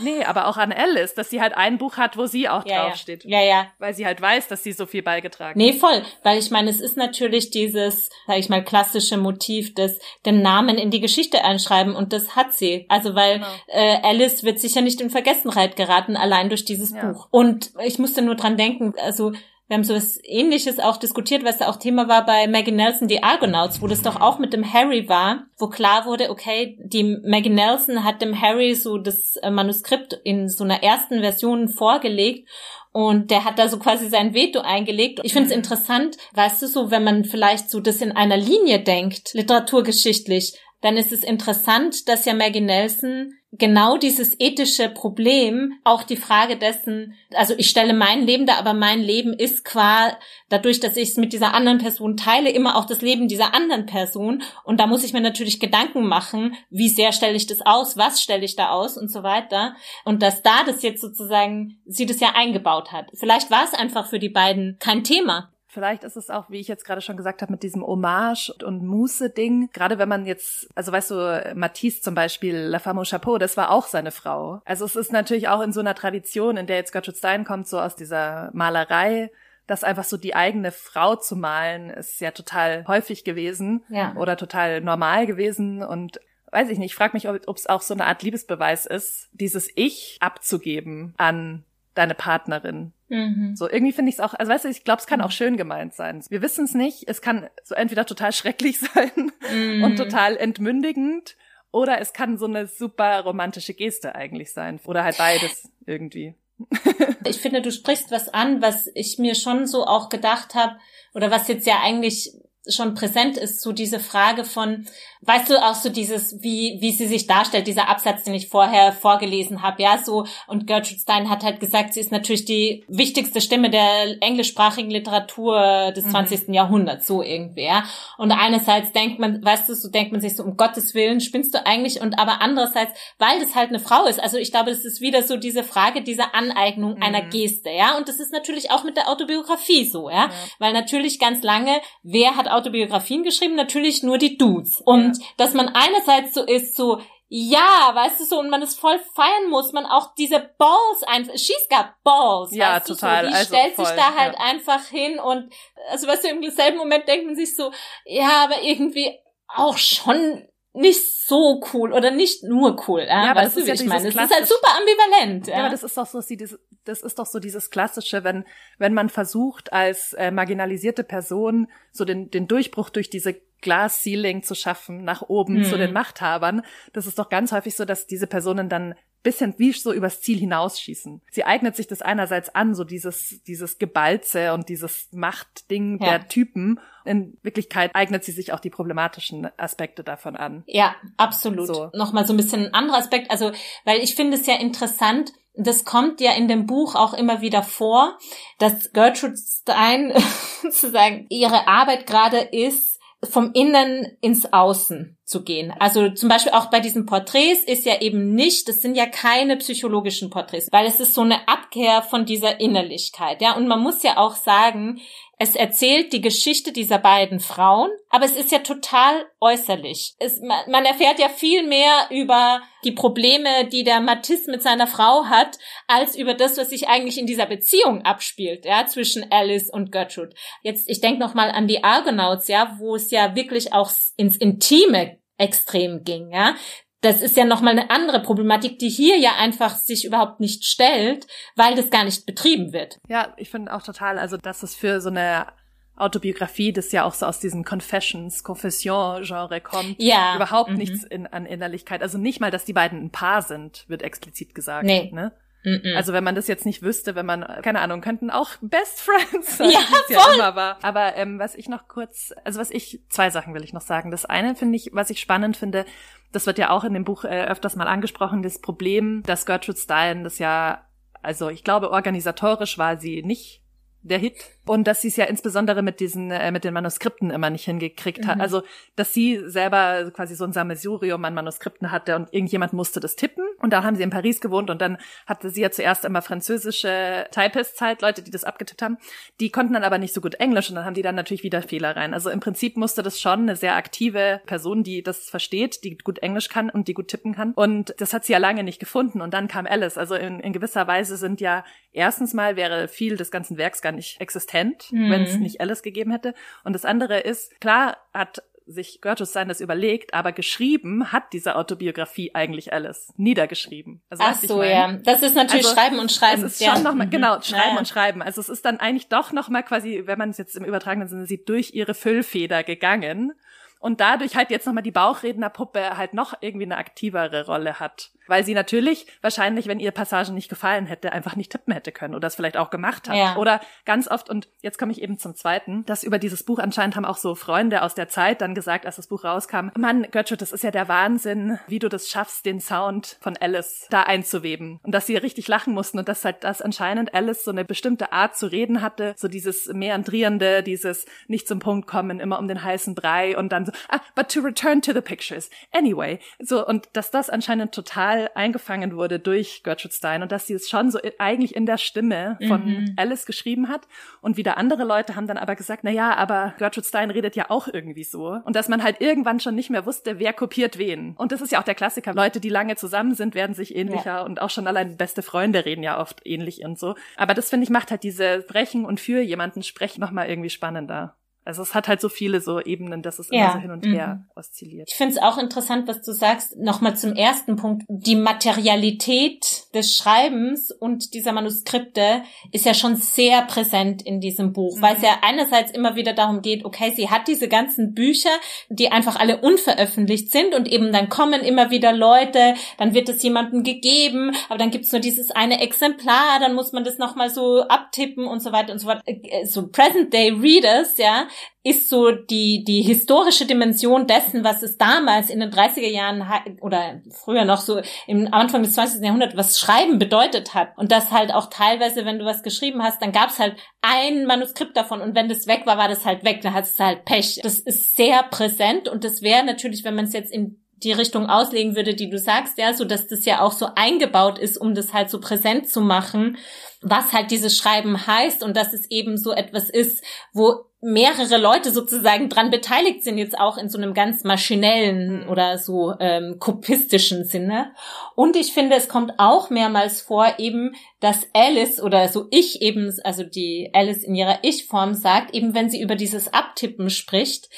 Nee, aber auch an Alice, dass sie halt ein Buch hat, wo sie auch ja, draufsteht. Ja. ja, ja. Weil sie halt weiß, dass sie so viel beigetragen hat. Nee, voll. Weil ich meine, es ist natürlich dieses, sag ich mal, klassische Motiv des, den Namen in die Geschichte einschreiben und das hat sie. Also weil genau. äh, Alice wird sicher nicht in Vergessenheit geraten, allein durch dieses ja. Buch. Und ich musste nur dran denken, also wir haben so was ähnliches auch diskutiert, was da auch Thema war bei Maggie Nelson, die Argonauts, wo das doch auch mit dem Harry war, wo klar wurde, okay, die Maggie Nelson hat dem Harry so das äh, Manuskript in so einer ersten Version vorgelegt und der hat da so quasi sein Veto eingelegt. Ich finde es mhm. interessant, weißt du, so, wenn man vielleicht so das in einer Linie denkt, literaturgeschichtlich, dann ist es interessant, dass ja Maggie Nelson genau dieses ethische Problem, auch die Frage dessen, also ich stelle mein Leben da, aber mein Leben ist qua, dadurch, dass ich es mit dieser anderen Person teile, immer auch das Leben dieser anderen Person. Und da muss ich mir natürlich Gedanken machen, wie sehr stelle ich das aus, was stelle ich da aus und so weiter. Und dass da das jetzt sozusagen, sie das ja eingebaut hat. Vielleicht war es einfach für die beiden kein Thema. Vielleicht ist es auch, wie ich jetzt gerade schon gesagt habe, mit diesem Hommage und Muße-Ding. Gerade wenn man jetzt, also weißt du, Matisse zum Beispiel, La Femme au Chapeau, das war auch seine Frau. Also es ist natürlich auch in so einer Tradition, in der jetzt Gertrude Stein kommt, so aus dieser Malerei, dass einfach so die eigene Frau zu malen, ist ja total häufig gewesen ja. oder total normal gewesen und weiß ich nicht, ich frage mich, ob es auch so eine Art Liebesbeweis ist, dieses Ich abzugeben an deine Partnerin. Mhm. So, irgendwie finde ich es auch, also weißt du, ich glaube, es kann auch schön gemeint sein. Wir wissen es nicht. Es kann so entweder total [LAUGHS] schrecklich sein mhm. und total entmündigend oder es kann so eine super romantische Geste eigentlich sein. Oder halt beides irgendwie. [LAUGHS] ich finde, du sprichst was an, was ich mir schon so auch gedacht habe, oder was jetzt ja eigentlich schon präsent ist, so diese Frage von, weißt du, auch so dieses, wie, wie sie sich darstellt, dieser Absatz, den ich vorher vorgelesen habe, ja, so, und Gertrude Stein hat halt gesagt, sie ist natürlich die wichtigste Stimme der englischsprachigen Literatur des mhm. 20. Jahrhunderts, so irgendwie, ja. Und einerseits denkt man, weißt du, so denkt man sich so, um Gottes Willen, spinnst du eigentlich, und aber andererseits, weil das halt eine Frau ist, also ich glaube, das ist wieder so diese Frage dieser Aneignung mhm. einer Geste, ja, und das ist natürlich auch mit der Autobiografie so, ja, ja. weil natürlich ganz lange, wer hat Autobiografien geschrieben? Natürlich nur die Dudes. Und ja. dass man einerseits so ist, so, ja, weißt du so, und man es voll feiern muss, man auch diese Balls einfach, she's got balls, ja, weißt total. Du so, die also stellt voll, sich da halt ja. einfach hin und, also weißt du, im selben Moment denkt man sich so, ja, aber irgendwie auch schon nicht so cool oder nicht nur cool, ja, ja aber weißt das du, ist wie ja ich meine? Es ist halt super ambivalent, ja. Ja, aber das ist doch so, dieses, das ist doch so dieses Klassische, wenn, wenn man versucht, als äh, marginalisierte Person so den, den Durchbruch durch diese Glass Ceiling zu schaffen, nach oben Mhm. zu den Machthabern. Das ist doch ganz häufig so, dass diese Personen dann bisschen wie so übers Ziel hinausschießen. Sie eignet sich das einerseits an, so dieses, dieses Gebalze und dieses Machtding Ja. der Typen. In Wirklichkeit eignet sie sich auch die problematischen Aspekte davon an. Ja, absolut. So. Nochmal so ein bisschen ein anderer Aspekt. Also, weil ich finde es ja interessant, das kommt ja in dem Buch auch immer wieder vor, dass Gertrude Stein [LAUGHS] sozusagen ihre Arbeit gerade ist, vom Innen ins Außen zu gehen. Also zum Beispiel auch bei diesen Porträts ist ja eben nicht, das sind ja keine psychologischen Porträts, weil es ist so eine Abkehr von dieser Innerlichkeit, ja. Und man muss ja auch sagen, es erzählt die Geschichte dieser beiden Frauen, aber es ist ja total äußerlich. Es, man, man erfährt ja viel mehr über die Probleme, die der Matisse mit seiner Frau hat, als über das, was sich eigentlich in dieser Beziehung abspielt, ja, zwischen Alice und Gertrude. Jetzt, ich denke noch mal an die Argonauts, ja, wo es ja wirklich auch ins Intime extrem ging, ja. Das ist ja nochmal eine andere Problematik, die hier ja einfach sich überhaupt nicht stellt, weil das gar nicht betrieben wird. Ja, ich finde auch total, also dass es für so eine Autobiografie, das ja auch so aus diesen Confessions, Confession-Genre kommt, Ja. überhaupt Mhm. nichts in, an Innerlichkeit. Also nicht mal, dass die beiden ein Paar sind, wird explizit gesagt. Nee. Ne? Also wenn man das jetzt nicht wüsste, wenn man, keine Ahnung, könnten auch Best Friends [LAUGHS] sein, Ja, es ja immer war. Aber ähm, was ich noch kurz, also was ich, zwei Sachen will ich noch sagen. Das eine finde ich, was ich spannend finde, das wird ja auch in dem Buch äh, öfters mal angesprochen, das Problem, dass Gertrude Stein das ja, also ich glaube, organisatorisch war sie nicht der Hit und dass sie es ja insbesondere mit diesen äh, mit den Manuskripten immer nicht hingekriegt hat. Mhm. Also dass sie selber quasi so ein Sammelsurium an Manuskripten hatte und irgendjemand musste das tippen und dann haben sie in Paris gewohnt und dann hatte sie ja zuerst immer französische Typists halt, Leute, die das abgetippt haben. Die konnten dann aber nicht so gut Englisch und dann haben die dann natürlich wieder Fehler rein. Also im Prinzip musste das schon eine sehr aktive Person, die das versteht, die gut Englisch kann und die gut tippen kann. Und das hat sie ja lange nicht gefunden und dann kam Alice. Also in, in gewisser Weise sind ja erstens mal wäre viel des ganzen Werks gar nicht existent, Mhm. wenn es nicht Alice gegeben hätte. Und das andere ist, klar hat sich Gertrude das überlegt, aber geschrieben hat diese Autobiografie eigentlich Alice. Niedergeschrieben. Also, Ach so, ja. Das ist natürlich Also, Schreiben und Schreiben. Es ist ja. schon nochmal, Mhm. genau, Schreiben Ja, ja. und Schreiben. Also es ist dann eigentlich doch nochmal quasi, wenn man es jetzt im übertragenen Sinne sieht, durch ihre Füllfeder gegangen. Und dadurch halt jetzt nochmal die Bauchrednerpuppe halt noch irgendwie eine aktivere Rolle hat. Weil sie natürlich wahrscheinlich, wenn ihr Passagen nicht gefallen hätte, einfach nicht tippen hätte können oder es vielleicht auch gemacht hat. Ja. Oder ganz oft, und jetzt komme ich eben zum zweiten, dass über dieses Buch anscheinend haben auch so Freunde aus der Zeit dann gesagt, als das Buch rauskam, Mann, Gertrude, das ist ja der Wahnsinn, wie du das schaffst, den Sound von Alice da einzuweben. Und dass sie richtig lachen mussten und dass halt das anscheinend Alice so eine bestimmte Art zu reden hatte, so dieses Meandrierende, dieses nicht zum Punkt kommen, immer um den heißen Brei und dann so, ah, but to return to the pictures. Anyway. So, und dass das anscheinend total eingefangen wurde durch Gertrude Stein und dass sie es schon so eigentlich in der Stimme von mhm. Alice geschrieben hat. Und wieder andere Leute haben dann aber gesagt, na ja, aber Gertrude Stein redet ja auch irgendwie so. Und dass man halt irgendwann schon nicht mehr wusste, wer kopiert wen. Und das ist ja auch der Klassiker. Leute, die lange zusammen sind, werden sich ähnlicher ja. und auch schon allein beste Freunde reden ja oft ähnlich und so. Aber das finde ich macht halt diese Sprechen und für jemanden sprechen nochmal irgendwie spannender. Also es hat halt so viele so Ebenen, dass es ja. immer so hin und her mhm. oszilliert. Ich finde es auch interessant, was du sagst. Nochmal zum ersten Punkt. Die Materialität des Schreibens und dieser Manuskripte ist ja schon sehr präsent in diesem Buch, mhm. weil es ja einerseits immer wieder darum geht, okay, sie hat diese ganzen Bücher, die einfach alle unveröffentlicht sind und eben dann kommen immer wieder Leute, dann wird es jemandem gegeben, aber dann gibt's nur dieses eine Exemplar, dann muss man das nochmal so abtippen und so weiter und so fort. Äh, so Present-Day Readers, ja, ist so die, die historische Dimension dessen, was es damals in den 30er Jahren oder früher noch so im Anfang des 20. Jahrhunderts, was Schreiben bedeutet hat. Und das halt auch teilweise, wenn du was geschrieben hast, dann gab es halt ein Manuskript davon und wenn das weg war, war das halt weg, dann hat es halt Pech. Das ist sehr präsent und das wäre natürlich, wenn man es jetzt in die Richtung auslegen würde, die du sagst, ja, so dass das ja auch so eingebaut ist, um das halt so präsent zu machen, was halt dieses Schreiben heißt und dass es eben so etwas ist, wo mehrere Leute sozusagen dran beteiligt sind, jetzt auch in so einem ganz maschinellen mhm. oder so ähm, kopistischen Sinne. Und ich finde, es kommt auch mehrmals vor, eben, dass Alice oder so ich eben, also die Alice in ihrer Ich-Form sagt, eben wenn sie über dieses Abtippen spricht,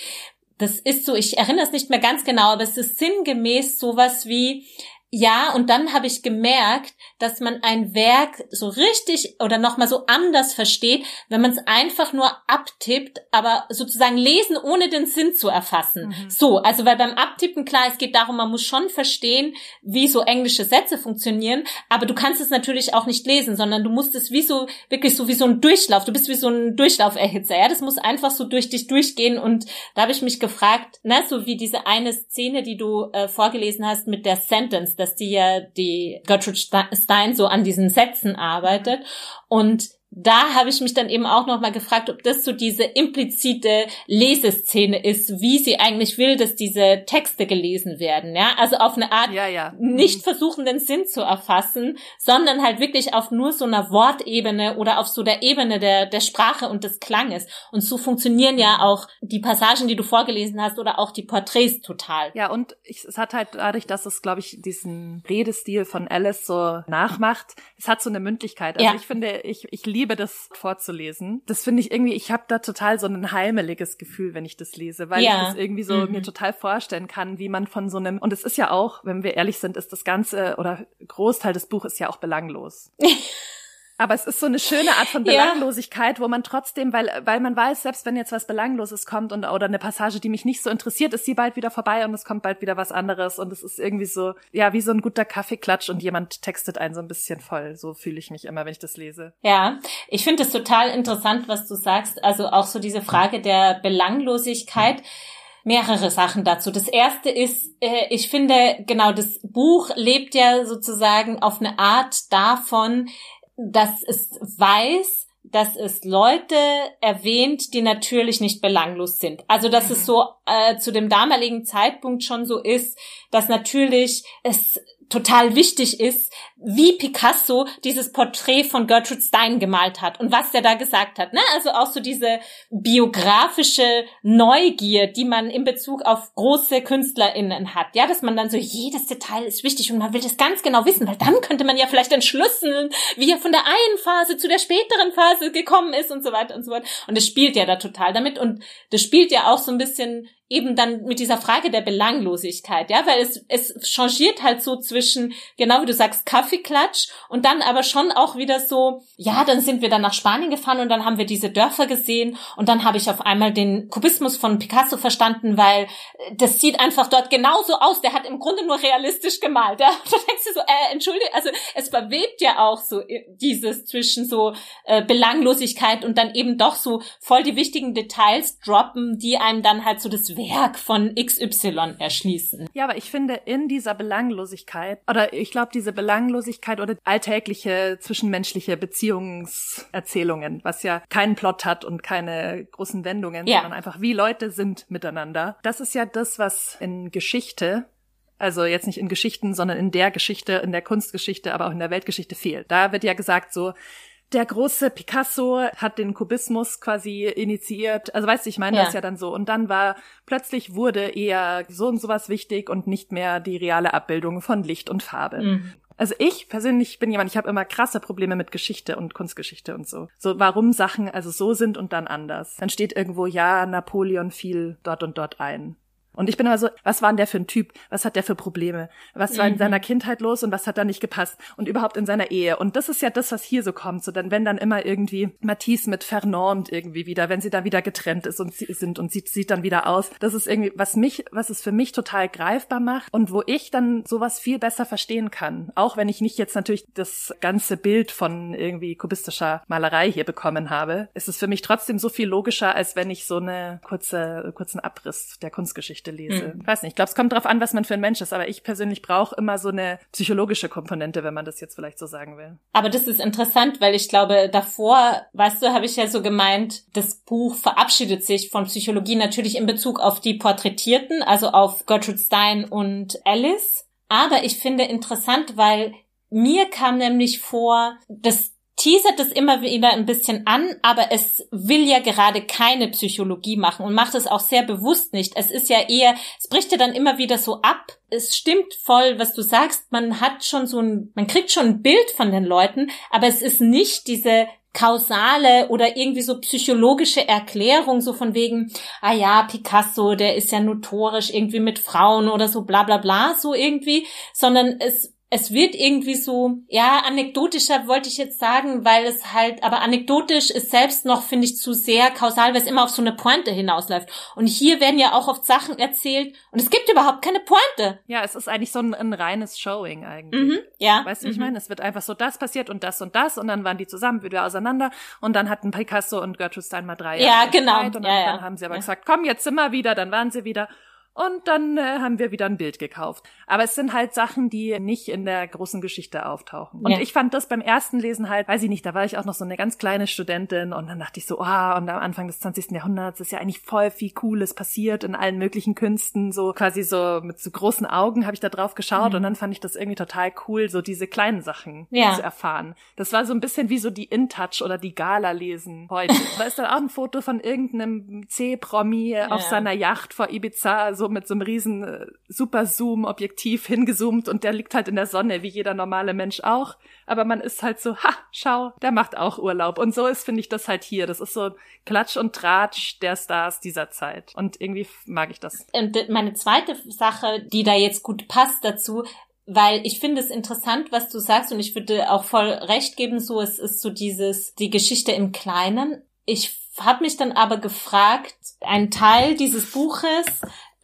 das ist so, ich erinnere es nicht mehr ganz genau, aber es ist sinngemäß sowas wie, ja, und dann habe ich gemerkt, dass man ein Werk so richtig oder nochmal so anders versteht, wenn man es einfach nur abtippt, aber sozusagen lesen, ohne den Sinn zu erfassen. Mhm. So, also weil beim Abtippen, klar, es geht darum, man muss schon verstehen, wie so englische Sätze funktionieren, aber du kannst es natürlich auch nicht lesen, sondern du musst es wie so, wirklich so wie so ein Durchlauf, du bist wie so ein Durchlauferhitzer, ja, das muss einfach so durch dich durchgehen und da habe ich mich gefragt, na, so wie diese eine Szene, die du äh, vorgelesen hast mit der Sentence, dass die ja die Gertrude Stein so an diesen Sätzen arbeitet. Und da habe ich mich dann eben auch noch mal gefragt, ob das so diese implizite Leseszene ist, wie sie eigentlich will, dass diese Texte gelesen werden, ja? Also auf eine Art ja, ja. nicht mhm. versuchen den Sinn zu erfassen, sondern halt wirklich auf nur so einer Wortebene oder auf so der Ebene der der Sprache und des Klanges. Und so funktionieren ja auch die Passagen, die du vorgelesen hast oder auch die Porträts total. Ja, und ich, es hat halt dadurch, dass es glaube ich diesen Redestil von Alice so nachmacht, es hat so eine Mündlichkeit. Also ja. ich finde, ich ich liebe liebe das vorzulesen. Das finde ich irgendwie, ich habe da total so ein heimeliges Gefühl, wenn ich das lese, weil ja. ich das irgendwie so mhm. mir total vorstellen kann, wie man von so einem, und es ist ja auch, wenn wir ehrlich sind, ist das Ganze oder Großteil des Buches ja auch belanglos. [LAUGHS] Aber es ist so eine schöne Art von Belanglosigkeit, ja. wo man trotzdem, weil, weil man weiß, selbst wenn jetzt was Belangloses kommt und, oder eine Passage, die mich nicht so interessiert, ist sie bald wieder vorbei und es kommt bald wieder was anderes und es ist irgendwie so, ja, wie so ein guter Kaffeeklatsch und jemand textet einen so ein bisschen voll. So fühle ich mich immer, wenn ich das lese. Ja, ich finde es total interessant, was du sagst. Also auch so diese Frage der Belanglosigkeit mehrere Sachen dazu. Das erste ist, äh, ich finde, genau, das Buch lebt ja sozusagen auf eine Art davon, dass es weiß, dass es Leute erwähnt, die natürlich nicht belanglos sind. Also dass mhm. es so äh, zu dem damaligen Zeitpunkt schon so ist, dass natürlich es total wichtig ist, wie Picasso dieses Porträt von Gertrude Stein gemalt hat und was der da gesagt hat. Ne? Also auch so diese biografische Neugier, die man in Bezug auf große KünstlerInnen hat. Ja, dass man dann so, jedes Detail ist wichtig und man will das ganz genau wissen, weil dann könnte man ja vielleicht entschlüsseln, wie er von der einen Phase zu der späteren Phase gekommen ist und so weiter und so weiter. Und das spielt ja da total damit und das spielt ja auch so ein bisschen eben dann mit dieser Frage der Belanglosigkeit, ja, weil es, es changiert halt so zwischen, genau wie du sagst, Kaffeeklatsch und dann aber schon auch wieder so, ja, dann sind wir dann nach Spanien gefahren und dann haben wir diese Dörfer gesehen und dann habe ich auf einmal den Kubismus von Picasso verstanden, weil das sieht einfach dort genauso aus. Der hat im Grunde nur realistisch gemalt. Ja? [LAUGHS] Da denkst du so, äh, entschuldige, also es verwebt ja auch so äh, dieses zwischen so äh, Belanglosigkeit und dann eben doch so voll die wichtigen Details droppen, die einem dann halt so das Werk von XY erschließen. Ja, aber ich finde, in dieser Belanglosigkeit, oder ich glaube, diese Belanglosigkeit oder alltägliche zwischenmenschliche Beziehungserzählungen, was ja keinen Plot hat und keine großen Wendungen, ja. sondern einfach wie Leute sind miteinander. Das ist ja das, was in Geschichte also jetzt nicht in Geschichten, sondern in der Geschichte, in der Kunstgeschichte, aber auch in der Weltgeschichte fehlt. Da wird ja gesagt so, der große Picasso hat den Kubismus quasi initiiert. Also weißt du, ich meine ja. das ja dann so. Und dann war plötzlich wurde eher so und sowas wichtig und nicht mehr die reale Abbildung von Licht und Farbe. Mhm. Also ich persönlich bin jemand, ich habe immer krasse Probleme mit Geschichte und Kunstgeschichte und so. So warum Sachen also so sind und dann anders. Dann steht irgendwo ja, Napoleon fiel dort und dort ein. Und ich bin immer so, was war denn der für ein Typ? Was hat der für Probleme? Was war in mhm. seiner Kindheit los und was hat da nicht gepasst? Und überhaupt in seiner Ehe. Und das ist ja das, was hier so kommt. So dann, wenn dann immer irgendwie Matisse mit Fernand irgendwie wieder, wenn sie da wieder getrennt ist und sie sind und sie sieht dann wieder aus. Das ist irgendwie, was mich, was es für mich total greifbar macht und wo ich dann sowas viel besser verstehen kann. Auch wenn ich nicht jetzt natürlich das ganze Bild von irgendwie kubistischer Malerei hier bekommen habe, ist es für mich trotzdem so viel logischer, als wenn ich so eine kurze, kurzen Abriss der Kunstgeschichte Geschichte lese. Mhm. Weiß nicht, ich glaube, es kommt drauf an, was man für ein Mensch ist, aber ich persönlich brauche immer so eine psychologische Komponente, wenn man das jetzt vielleicht so sagen will. Aber das ist interessant, weil ich glaube, davor, weißt du, habe ich ja so gemeint, das Buch verabschiedet sich von Psychologie natürlich in Bezug auf die Porträtierten, also auf Gertrude Stein und Alice. Aber ich finde interessant, weil mir kam nämlich vor, dass teasert es immer wieder ein bisschen an, aber es will ja gerade keine Psychologie machen und macht es auch sehr bewusst nicht. Es ist ja eher, es bricht ja dann immer wieder so ab. Es stimmt voll, was du sagst. Man hat schon so ein, man kriegt schon ein Bild von den Leuten, aber es ist nicht diese kausale oder irgendwie so psychologische Erklärung, so von wegen, ah ja, Picasso, der ist ja notorisch irgendwie mit Frauen oder so bla bla bla, so irgendwie, sondern es es wird irgendwie so, ja, anekdotischer wollte ich jetzt sagen, weil es halt, aber anekdotisch ist selbst noch, finde ich, zu sehr kausal, weil es immer auf so eine Pointe hinausläuft. Und hier werden ja auch oft Sachen erzählt und es gibt überhaupt keine Pointe. Ja, es ist eigentlich so ein, ein reines Showing eigentlich. Mhm, ja. Weißt du, wie ich mhm. meine? Es wird einfach so das passiert und das und das und dann waren die zusammen wieder auseinander und dann hatten Picasso und Gertrude Stein mal drei Jahre. Ja, genau. Zeit und dann, ja, ja. dann haben sie aber ja. gesagt, komm, jetzt sind wir wieder, dann waren sie wieder und dann äh, haben wir wieder ein Bild gekauft. Aber es sind halt Sachen, die nicht in der großen Geschichte auftauchen. Und ja. ich fand das beim ersten Lesen halt, weiß ich nicht, da war ich auch noch so eine ganz kleine Studentin und dann dachte ich so, ah, und am Anfang des 20. Jahrhunderts ist ja eigentlich voll viel Cooles passiert in allen möglichen Künsten, so quasi so mit so großen Augen habe ich da drauf geschaut mhm. und dann fand ich das irgendwie total cool, so diese kleinen Sachen ja. zu erfahren. Das war so ein bisschen wie so die InTouch oder die Gala lesen heute. da ist dann auch ein Foto von irgendeinem C-Promi ja. auf seiner Yacht vor Ibiza, so mit so einem riesen äh, Super-Zoom-Objektiv hingezoomt und der liegt halt in der Sonne, wie jeder normale Mensch auch. Aber man ist halt so, ha, schau, der macht auch Urlaub. Und so ist, finde ich, das halt hier. Das ist so Klatsch und Tratsch der Stars dieser Zeit. Und irgendwie mag ich das. Und meine zweite Sache, die da jetzt gut passt dazu, weil ich finde es interessant, was du sagst und ich würde auch voll recht geben, so es ist so dieses die Geschichte im Kleinen. Ich habe mich dann aber gefragt, ein Teil dieses Buches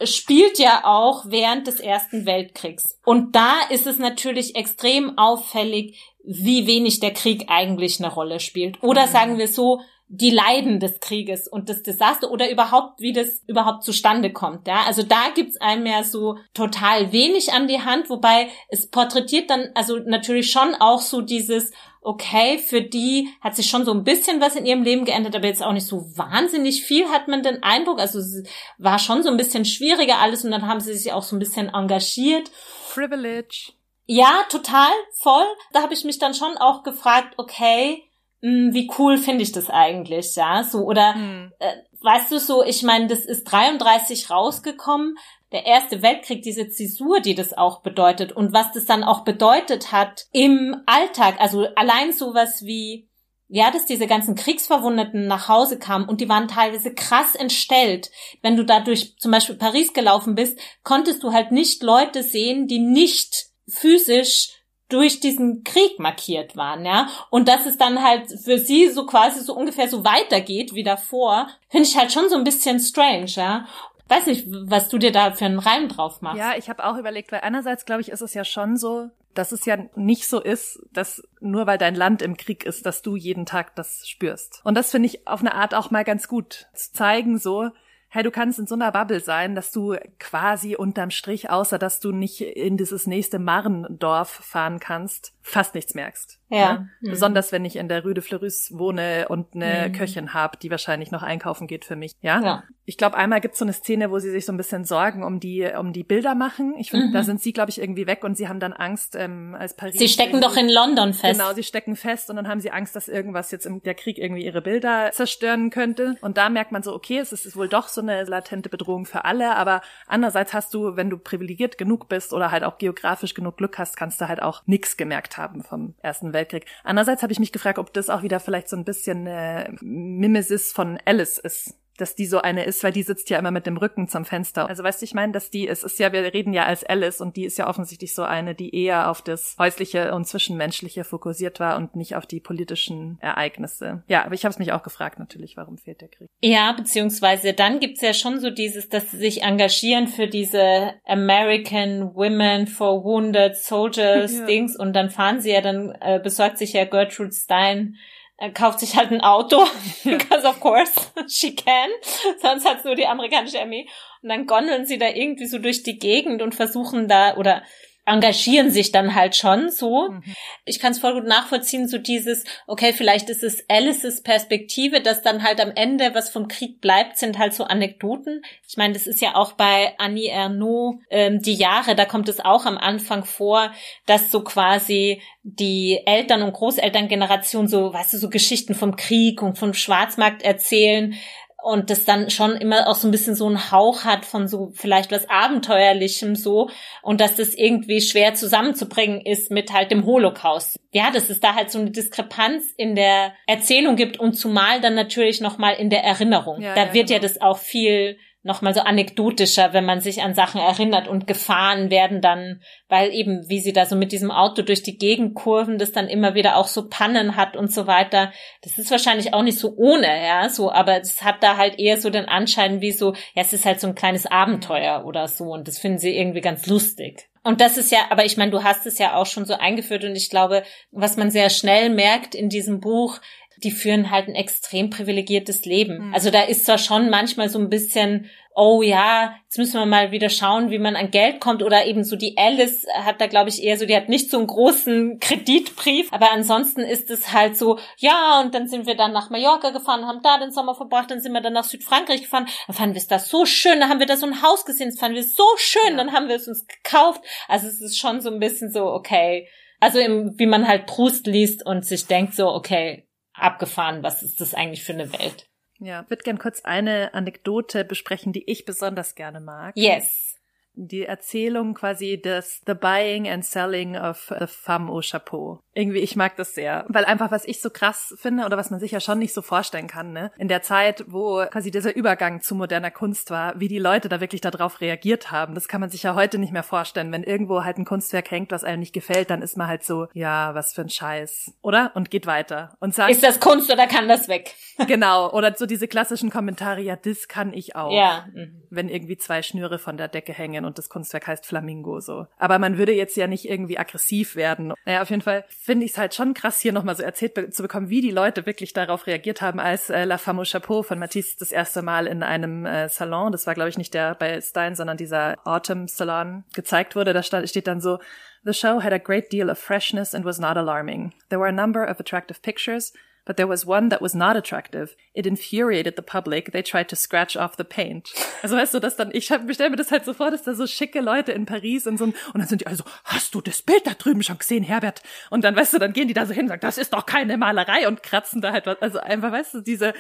spielt ja auch während des Ersten Weltkriegs. Und da ist es natürlich extrem auffällig, wie wenig der Krieg eigentlich eine Rolle spielt. Oder mhm. sagen wir so, die Leiden des Krieges und des Desaster oder überhaupt, wie das überhaupt zustande kommt. Ja, also da gibt's einem ja so total wenig an die Hand, wobei es porträtiert dann also natürlich schon auch so dieses okay, für die hat sich schon so ein bisschen was in ihrem Leben geändert, aber jetzt auch nicht so wahnsinnig viel, hat man den Eindruck. Also es war schon so ein bisschen schwieriger alles und dann haben sie sich auch so ein bisschen engagiert. Privilege. Ja, total, voll. Da habe ich mich dann schon auch gefragt, okay, mh, hm, wie cool finde ich das eigentlich, ja, so oder hm. äh, weißt du so, ich meine, das ist 33 rausgekommen, der Erste Weltkrieg, diese Zäsur, die das auch bedeutet und was das dann auch bedeutet hat im Alltag. Also allein sowas wie ja, dass diese ganzen Kriegsverwundeten nach Hause kamen und die waren teilweise krass entstellt. Wenn du da durch zum Beispiel Paris gelaufen bist, konntest du halt nicht Leute sehen, die nicht physisch durch diesen Krieg markiert waren, ja. Und dass es dann halt für sie so quasi so ungefähr so weitergeht wie davor, finde ich halt schon so ein bisschen strange, ja. Weiß nicht, was du dir da für einen Reim drauf machst. Ja, ich habe auch überlegt, weil einerseits glaube ich, ist es ja schon so, dass es ja nicht so ist, dass nur weil dein Land im Krieg ist, dass du jeden Tag das spürst. Und das finde ich auf eine Art auch mal ganz gut zu zeigen, so, hey, du kannst in so einer Bubble sein, dass du quasi unterm Strich, außer dass du nicht in dieses nächste Marrendorf fahren kannst, fast nichts merkst. Ja. Ne? Mhm. Besonders wenn ich in der Rue de Fleurus wohne und eine mhm. Köchin habe, die wahrscheinlich noch einkaufen geht für mich. Ja. ja. Ich glaube, einmal gibt's so eine Szene, wo sie sich so ein bisschen Sorgen um die um die Bilder machen. Ich finde, mhm. da sind sie, glaube ich, irgendwie weg und sie haben dann Angst ähm, als Paris. Sie stecken doch in London fest. Genau, sie stecken fest und dann haben sie Angst, dass irgendwas jetzt im der Krieg irgendwie ihre Bilder zerstören könnte. Und da merkt man so, okay, es ist wohl doch so eine latente Bedrohung für alle, aber andererseits hast du, wenn du privilegiert genug bist oder halt auch geografisch genug Glück hast, kannst du halt auch nix gemerkt haben vom Ersten Weltkrieg. Andererseits habe ich mich gefragt, ob das auch wieder vielleicht so ein bisschen äh, Mimesis von Alice ist dass die so eine ist, weil die sitzt ja immer mit dem Rücken zum Fenster. Also weißt du, ich meine, dass die, es ist ja, wir reden ja als Alice und die ist ja offensichtlich so eine, die eher auf das häusliche und zwischenmenschliche fokussiert war und nicht auf die politischen Ereignisse. Ja, aber ich habe es mich auch gefragt natürlich, warum fehlt der Krieg? Ja, beziehungsweise dann gibt's ja schon so dieses, dass sie sich engagieren für diese American Women for Wounded Soldiers [LAUGHS] ja. Dings und dann fahren sie ja, dann äh, besorgt sich ja Gertrude Stein er kauft sich halt ein Auto, [LAUGHS] because of course she can. Sonst hat's nur die amerikanische Armee. Und dann gondeln sie da irgendwie so durch die Gegend und versuchen da, oder engagieren sich dann halt schon so. Mhm. Ich kann es voll gut nachvollziehen, so dieses, okay, vielleicht ist es Alices Perspektive, dass dann halt am Ende, was vom Krieg bleibt, sind halt so Anekdoten. Ich meine, das ist ja auch bei Annie Ernaux ähm, die Jahre, da kommt es auch am Anfang vor, dass so quasi die Eltern- und Großelterngeneration so, weißt du, so Geschichten vom Krieg und vom Schwarzmarkt erzählen, und das dann schon immer auch so ein bisschen so einen Hauch hat von so vielleicht was Abenteuerlichem so und dass das irgendwie schwer zusammenzubringen ist mit halt dem Holocaust. Ja, dass es da halt so eine Diskrepanz in der Erzählung gibt und zumal dann natürlich nochmal in der Erinnerung. Ja, da ja, wird genau. ja das auch viel nochmal so anekdotischer, wenn man sich an Sachen erinnert und Gefahren werden dann, weil eben, wie sie da so mit diesem Auto durch die Gegend kurven, das dann immer wieder auch so Pannen hat und so weiter. Das ist wahrscheinlich auch nicht so ohne, ja, so, aber es hat da halt eher so den Anschein wie so, ja, es ist halt so ein kleines Abenteuer oder so und das finden sie irgendwie ganz lustig. Und das ist ja, aber ich meine, du hast es ja auch schon so eingeführt und ich glaube, was man sehr schnell merkt in diesem Buch, die führen halt ein extrem privilegiertes Leben. Mhm. Also da ist zwar schon manchmal so ein bisschen, oh ja, jetzt müssen wir mal wieder schauen, wie man an Geld kommt oder eben so die Alice hat da glaube ich eher so, die hat nicht so einen großen Kreditbrief, aber ansonsten ist es halt so, ja, und dann sind wir dann nach Mallorca gefahren, haben da den Sommer verbracht, dann sind wir dann nach Südfrankreich gefahren, dann fanden wir es da so schön, dann haben wir da so ein Haus gesehen, das fanden wir so schön, ja. dann haben wir es uns gekauft. Also es ist schon so ein bisschen so, okay, also im, wie man halt Proust liest und sich denkt so, okay, abgefahren, was ist das eigentlich für eine Welt? Ja, ich würde gern kurz eine Anekdote besprechen, die ich besonders gerne mag. Yes die Erzählung quasi des The Buying and Selling of the Femme au Chapeau. Irgendwie, ich mag das sehr. Weil einfach, was ich so krass finde oder was man sich ja schon nicht so vorstellen kann, ne? In der Zeit, wo quasi dieser Übergang zu moderner Kunst war, wie die Leute da wirklich darauf reagiert haben, das kann man sich ja heute nicht mehr vorstellen. Wenn irgendwo halt ein Kunstwerk hängt, was einem nicht gefällt, dann ist man halt so, ja, was für ein Scheiß. Oder? Und geht weiter. Und sagt. Ist das Kunst oder kann das weg? [LAUGHS] genau. Oder so diese klassischen Kommentare, ja, das kann ich auch. Ja. Wenn irgendwie zwei Schnüre von der Decke hängen und das Kunstwerk heißt Flamingo so. Aber man würde jetzt ja nicht irgendwie aggressiv werden. Naja, auf jeden Fall finde ich es halt schon krass, hier nochmal so erzählt be zu bekommen, wie die Leute wirklich darauf reagiert haben, als äh, La Femme au Chapeau von Matisse das erste Mal in einem äh, Salon, das war glaube ich nicht der bei Stein, sondern dieser Autumn Salon gezeigt wurde. Da stand, steht dann so, The show had a great deal of freshness and was not alarming. There were a number of attractive pictures, but there was one that was not attractive. It infuriated the public. They tried to scratch off the paint. Also weißt du, dass dann, ich stelle mir das halt so vor, dass da so schicke Leute in Paris in so ein, und dann sind die also, hast du das Bild da drüben schon gesehen, Herbert? Und dann, weißt du, dann gehen die da so hin und sagen, das ist doch keine Malerei und kratzen da halt was. Also einfach, weißt du, diese,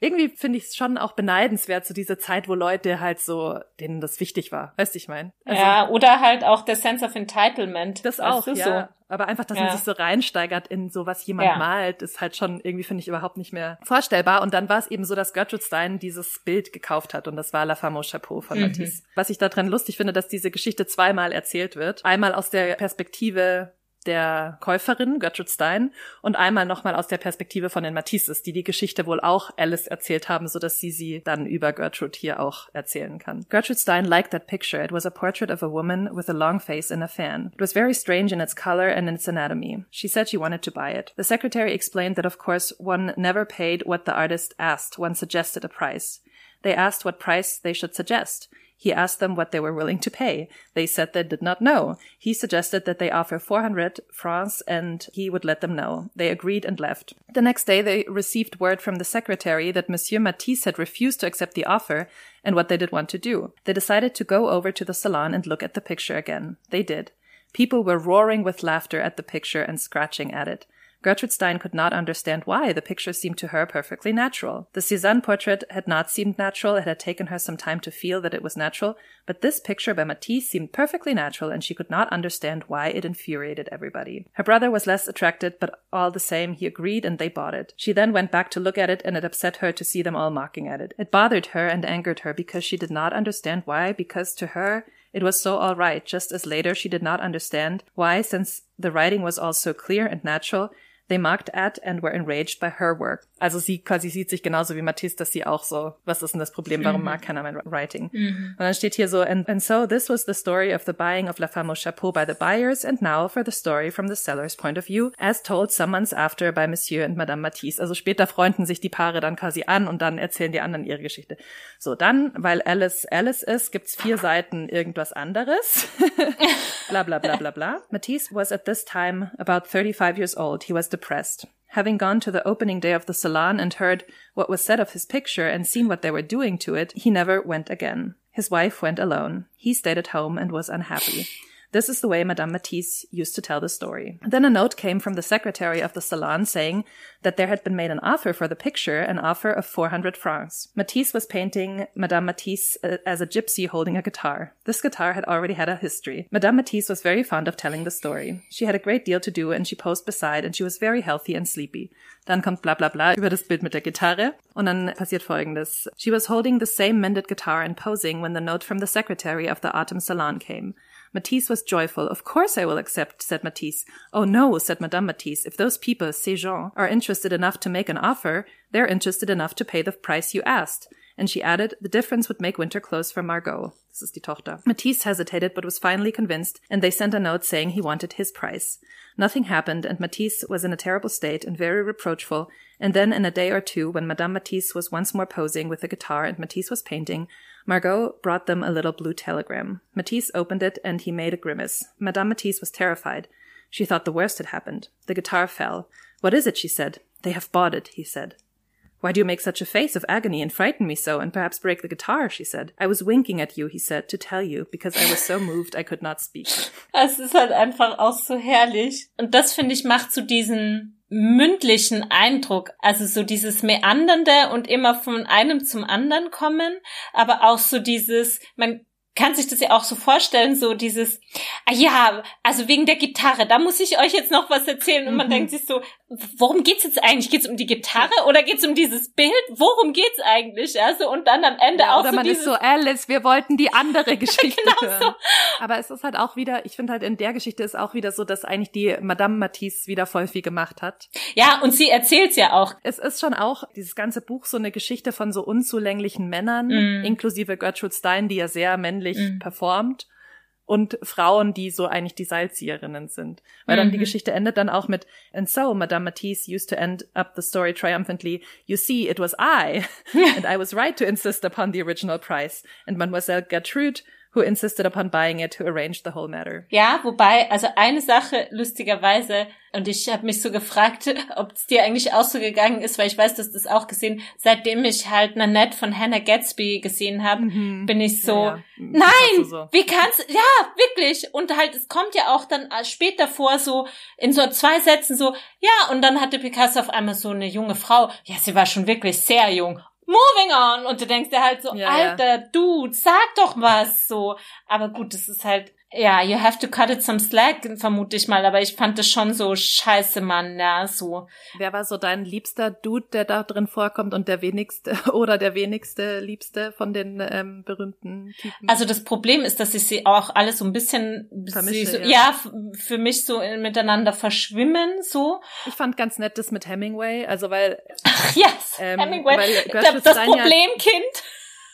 irgendwie finde ich es schon auch beneidenswert, so diese Zeit, wo Leute halt so, denen das wichtig war. Weißt du, ich meine? Also, ja, oder halt auch der Sense of Entitlement. Das auch, ja. So. Aber einfach, dass Ja. man sich so reinsteigert in so, was jemand Ja. malt, ist halt schon irgendwie, finde ich, überhaupt nicht mehr vorstellbar. Und dann war es eben so, dass Gertrude Stein dieses Bild gekauft hat und das war La Femme au Chapeau von Mhm. Matisse. Was ich daran lustig finde, dass diese Geschichte zweimal erzählt wird. Einmal aus der Perspektive der Käuferin, Gertrude Stein, und einmal nochmal aus der Perspektive von den Matisses, die die Geschichte wohl auch Alice erzählt haben, so dass sie sie dann über Gertrude hier auch erzählen kann. Gertrude Stein liked that picture. It was a portrait of a woman with a long face and a fan. It was very strange in its color and in its anatomy. She said she wanted to buy it. The secretary explained that of course one never paid what the artist asked, one suggested a price. They asked what price they should suggest. He asked them what they were willing to pay. They said they did not know. He suggested that they offer 400 francs and he would let them know. They agreed and left. The next day they received word from the secretary that Monsieur Matisse had refused to accept the offer and what they did want to do. They decided to go over to the salon and look at the picture again. They did. People were roaring with laughter at the picture and scratching at it. Gertrude Stein could not understand why the picture seemed to her perfectly natural. The Cézanne portrait had not seemed natural. It had taken her some time to feel that it was natural, but this picture by Matisse seemed perfectly natural, and she could not understand why it infuriated everybody. Her brother was less attracted, but all the same, he agreed and they bought it. She then went back to look at it, and it upset her to see them all mocking at it. It bothered her and angered her because she did not understand why, because to her, it was so all right, just as later she did not understand why, since the writing was all so clear and natural, they mocked at and were enraged by her work. Also sie quasi sieht sich genauso wie Matisse, dass sie auch so, was ist denn das Problem, warum mag keiner mein Writing? Und dann steht hier so, and, and so this was the story of the buying of La Femme au Chapeau by the buyers, and now for the story from the seller's point of view, as told some months after by Monsieur and Madame Matisse. Also später freunden sich die Paare dann quasi an und dann erzählen die anderen ihre Geschichte. So, dann, weil Alice Alice ist, gibt's vier Seiten irgendwas anderes. [LAUGHS] blah, blah, blah, blah, blah. Matisse was at this time about 35 years old. He was depressed. Having gone to the opening day of the salon and heard what was said of his picture and seen what they were doing to it, he never went again. His wife went alone. He stayed at home and was unhappy. This is the way Madame Matisse used to tell the story. Then a note came from the secretary of the salon saying that there had been made an offer for the picture, an offer of 400 francs. Matisse was painting Madame Matisse uh, as a gypsy holding a guitar. This guitar had already had a history. Madame Matisse was very fond of telling the story. She had a great deal to do and she posed beside and she was very healthy and sleepy. Dann kommt bla bla bla über das Bild mit der Gitarre und dann passiert folgendes. She was holding the same mended guitar and posing when the note from the secretary of the autumn salon came. Matisse was joyful. Of course I will accept, said Matisse. Oh no, said Madame Matisse. If those people, ces gens, are interested enough to make an offer, they're interested enough to pay the price you asked. And she added, the difference would make winter clothes for Margot. Das ist die Tochter. Matisse hesitated, but was finally convinced, and they sent a note saying he wanted his price. Nothing happened, and Matisse was in a terrible state and very reproachful, and then in a day or two, when Madame Matisse was once more posing with the guitar and Matisse was painting, Margot brought them a little blue telegram. Matisse opened it, and he made a grimace. Madame Matisse was terrified. She thought the worst had happened. The guitar fell. What is it? she said. They have bought it, he said. Why do you make such a face of agony and frighten me so, and perhaps break the guitar? she said. I was winking at you, he said, to tell you, because I was so moved I could not speak. [LAUGHS] Es ist halt einfach auch so herrlich. Und das, finde ich, macht zu diesen mündlichen Eindruck. Also so dieses Meandernde und immer von einem zum anderen kommen. Aber auch so dieses, man kann sich das ja auch so vorstellen, so dieses, ah ja, also wegen der Gitarre, da muss ich euch jetzt noch was erzählen. Und man Mhm. denkt sich so, worum geht's jetzt eigentlich? Geht's um die Gitarre oder geht's um dieses Bild? Worum geht's eigentlich? Also und dann am Ende auch Oder so man dieses, ist so, Alice, wir wollten die andere [LAUGHS] Geschichte Genau hören. so. Aber es ist halt auch wieder, ich finde halt in der Geschichte ist auch wieder so, dass eigentlich die Madame Matisse wieder voll viel gemacht hat. ja, und sie erzählt's ja auch. Es ist schon auch dieses ganze Buch so eine Geschichte von so unzulänglichen Männern, Mm. inklusive Gertrude Stein, die ja sehr männlich Mm. performt. Und Frauen, die so eigentlich die Seilzieherinnen sind. Weil dann die Mhm. Geschichte endet dann auch mit, and so Madame Matisse used to end up the story triumphantly, you see, it was I, and I was right to insist upon the original price, and Mademoiselle Gertrude, who insisted upon buying it, who arranged the whole matter. Ja, wobei, also eine Sache lustigerweise, und ich habe mich so gefragt, [LAUGHS] ob es dir eigentlich auch so gegangen ist, weil ich weiß, dass das auch gesehen, seitdem ich halt Nanette von Hannah Gatsby gesehen habe, bin ich so, Ja, ja. nein, so. wie kannst, ja, wirklich, und halt, es kommt ja auch dann später vor, so in so zwei Sätzen so, ja, und dann hatte Picasso auf einmal so eine junge Frau, ja, sie war schon wirklich sehr jung, moving on. Und du denkst dir halt so, Ja, ja. alter Dude, sag doch was so. Aber gut, das ist halt ja, you have to cut it some slack, vermute ich mal, aber ich fand das schon so scheiße, Mann, ja, so. Wer war so dein liebster Dude, der da drin vorkommt und der wenigste [LAUGHS] oder der wenigste Liebste von den ähm, berühmten Typen? Also das Problem ist, dass ich sie auch alle so ein bisschen, Vermische, so, ja. ja, für mich so miteinander verschwimmen, so. Ich fand ganz nett das mit Hemingway, also weil Ach, yes, Ähm, Hemingway, weil das, das Problemkind.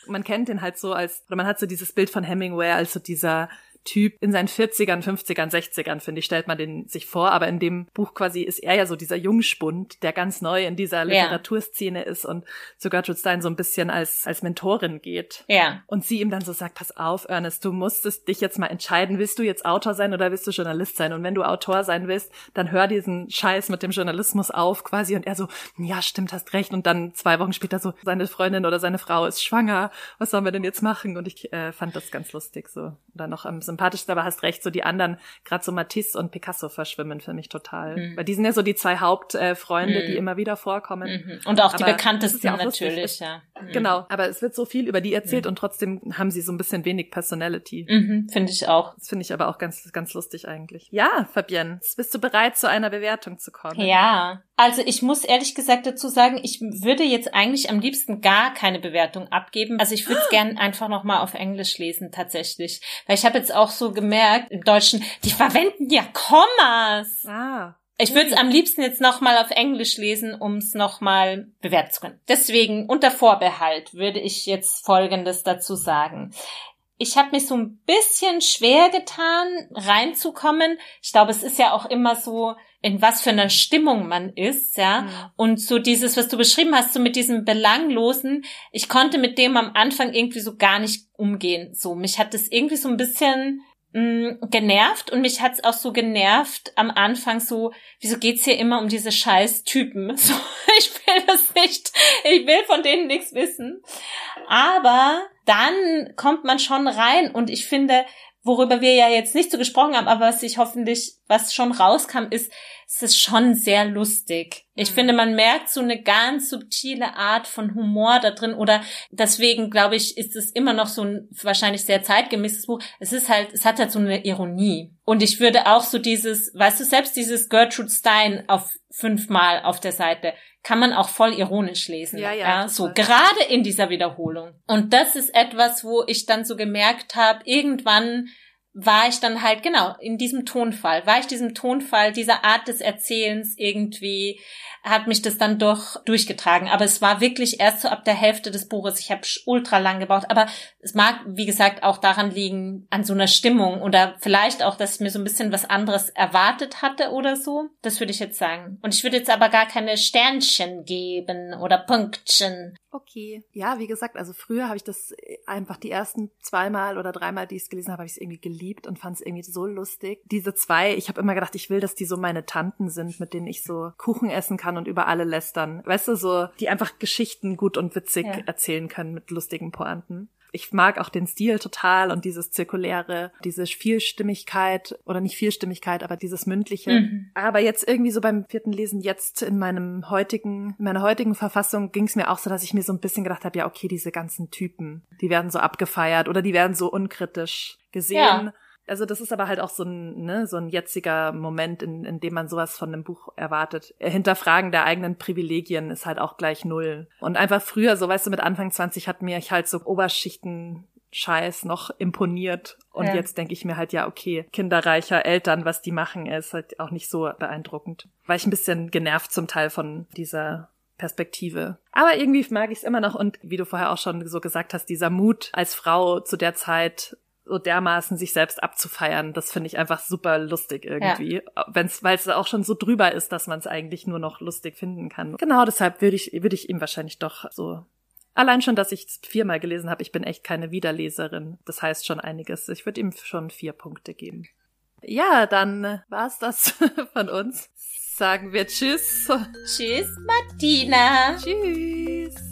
man kennt den halt so als, oder man hat so dieses Bild von Hemingway als so dieser Typ in seinen 40ern, 50ern, 60ern, finde ich, stellt man den sich vor. Aber in dem Buch quasi ist er ja so dieser Jungspund, der ganz neu in dieser Literaturszene ist und zu Gertrude Stein so ein bisschen als, als Mentorin geht. Ja. Und sie ihm dann so sagt, pass auf, Ernest, du musstest dich jetzt mal entscheiden, willst du jetzt Autor sein oder willst du Journalist sein? Und wenn du Autor sein willst, dann hör diesen Scheiß mit dem Journalismus auf quasi. Und er so, ja, stimmt, hast recht. Und dann zwei Wochen später so, seine Freundin oder seine Frau ist schwanger. Was sollen wir denn jetzt machen? Und ich äh, fand das ganz lustig so. Oder noch am sympathischsten, aber hast recht, so die anderen, gerade so Matisse und Picasso verschwimmen für mich total. Mhm. Weil die sind ja so die zwei Hauptfreunde, äh, Mhm. die immer wieder vorkommen. Mhm. Und auch die Aber das bekanntesten ja auch lustig. natürlich, Es- ja. Mhm. Genau, aber es wird so viel über die erzählt und trotzdem haben sie so ein bisschen wenig Personality. Mhm, finde ich auch. Das finde ich aber auch ganz, ganz lustig eigentlich. Ja, Fabienne, bist du bereit, zu einer Bewertung zu kommen? Ja, also ich muss ehrlich gesagt dazu sagen, ich würde jetzt eigentlich am liebsten gar keine Bewertung abgeben. Also ich würde es [GASPS] gern einfach nochmal auf Englisch lesen tatsächlich. Weil ich habe jetzt auch so gemerkt, im Deutschen, die verwenden ja Kommas. Ah. Ich würde es am liebsten jetzt nochmal auf Englisch lesen, um es nochmal bewerten zu können. Deswegen unter Vorbehalt würde ich jetzt Folgendes dazu sagen. Ich habe mich so ein bisschen schwer getan, reinzukommen. Ich glaube, es ist ja auch immer so, in was für einer Stimmung man ist, ja. Mhm. Und so dieses, was du beschrieben hast, so mit diesem Belanglosen, ich konnte mit dem am Anfang irgendwie so gar nicht umgehen. So, mich hat das irgendwie so ein bisschen mh, genervt und mich hat's auch so genervt am Anfang so, wieso geht's hier immer um diese scheiß Typen? [LAUGHS] So, ich will das nicht, ich will von denen nichts wissen. Aber dann kommt man schon rein und ich finde, worüber wir ja jetzt nicht so gesprochen haben, aber was ich hoffentlich, was schon rauskam, ist, es ist schon sehr lustig. Ich Mhm. finde, man merkt so eine ganz subtile Art von Humor da drin oder deswegen glaube ich, ist es immer noch so ein wahrscheinlich sehr zeitgemäßes Buch. Es ist halt, es hat halt so eine Ironie. Und ich würde auch so dieses, weißt du, selbst dieses Gertrude Stein auf fünfmal auf der Seite kann man auch voll ironisch lesen. Ja, ja, so total. gerade in dieser Wiederholung. Und das ist etwas, wo ich dann so gemerkt habe, irgendwann war ich dann halt genau in diesem Tonfall, war ich diesem Tonfall, dieser Art des Erzählens irgendwie hat mich das dann doch durchgetragen. Aber es war wirklich erst so ab der Hälfte des Buches. Ich habe ultra lang gebraucht. Aber es mag, wie gesagt, auch daran liegen, an so einer Stimmung oder vielleicht auch, dass ich mir so ein bisschen was anderes erwartet hatte oder so. Das würde ich jetzt sagen. Und ich würde jetzt aber gar keine Sternchen geben oder Punktchen. Okay. Ja, wie gesagt, also früher habe ich das einfach die ersten zweimal oder dreimal, die ich es gelesen habe, habe ich es irgendwie geliebt und fand es irgendwie so lustig. Diese zwei, ich habe immer gedacht, ich will, dass die so meine Tanten sind, mit denen ich so Kuchen essen kann und über alle lästern. Weißt du, so, die einfach Geschichten gut und witzig Ja. erzählen können mit lustigen Pointen. Ich mag auch den Stil total und dieses zirkuläre, diese Vielstimmigkeit oder nicht Vielstimmigkeit, aber dieses mündliche. Mhm. Aber jetzt irgendwie so beim vierten Lesen jetzt in meinem heutigen, in meiner heutigen Verfassung ging es mir auch so, dass ich mir so ein bisschen gedacht habe, ja okay, diese ganzen Typen, die werden so abgefeiert oder die werden so unkritisch gesehen. Ja. Also das ist aber halt auch so ein, ne, so ein jetziger Moment, in, in dem man sowas von einem Buch erwartet. Hinterfragen der eigenen Privilegien ist halt auch gleich null. Und einfach früher, so weißt du, mit Anfang 20 hat mir ich halt so Oberschichten Scheiß noch imponiert. Und Ja. jetzt denke ich mir halt, ja, okay, kinderreicher Eltern, was die machen, ist halt auch nicht so beeindruckend. War ich ein bisschen genervt zum Teil von dieser Perspektive. Aber irgendwie mag ich es immer noch und wie du vorher auch schon so gesagt hast, dieser Mut als Frau zu der Zeit so dermaßen sich selbst abzufeiern, das finde ich einfach super lustig irgendwie. Wenn's, weil es auch schon so drüber ist, dass man es eigentlich nur noch lustig finden kann. Genau, deshalb würde ich, würde ich ihm wahrscheinlich doch so. Allein schon, dass ich es viermal gelesen habe, ich bin echt keine Wiederleserin. Das heißt schon einiges. Ich würde ihm schon vier Punkte geben. Ja, dann war's das [LAUGHS] von uns. Sagen wir Tschüss. Tschüss, Martina. Tschüss.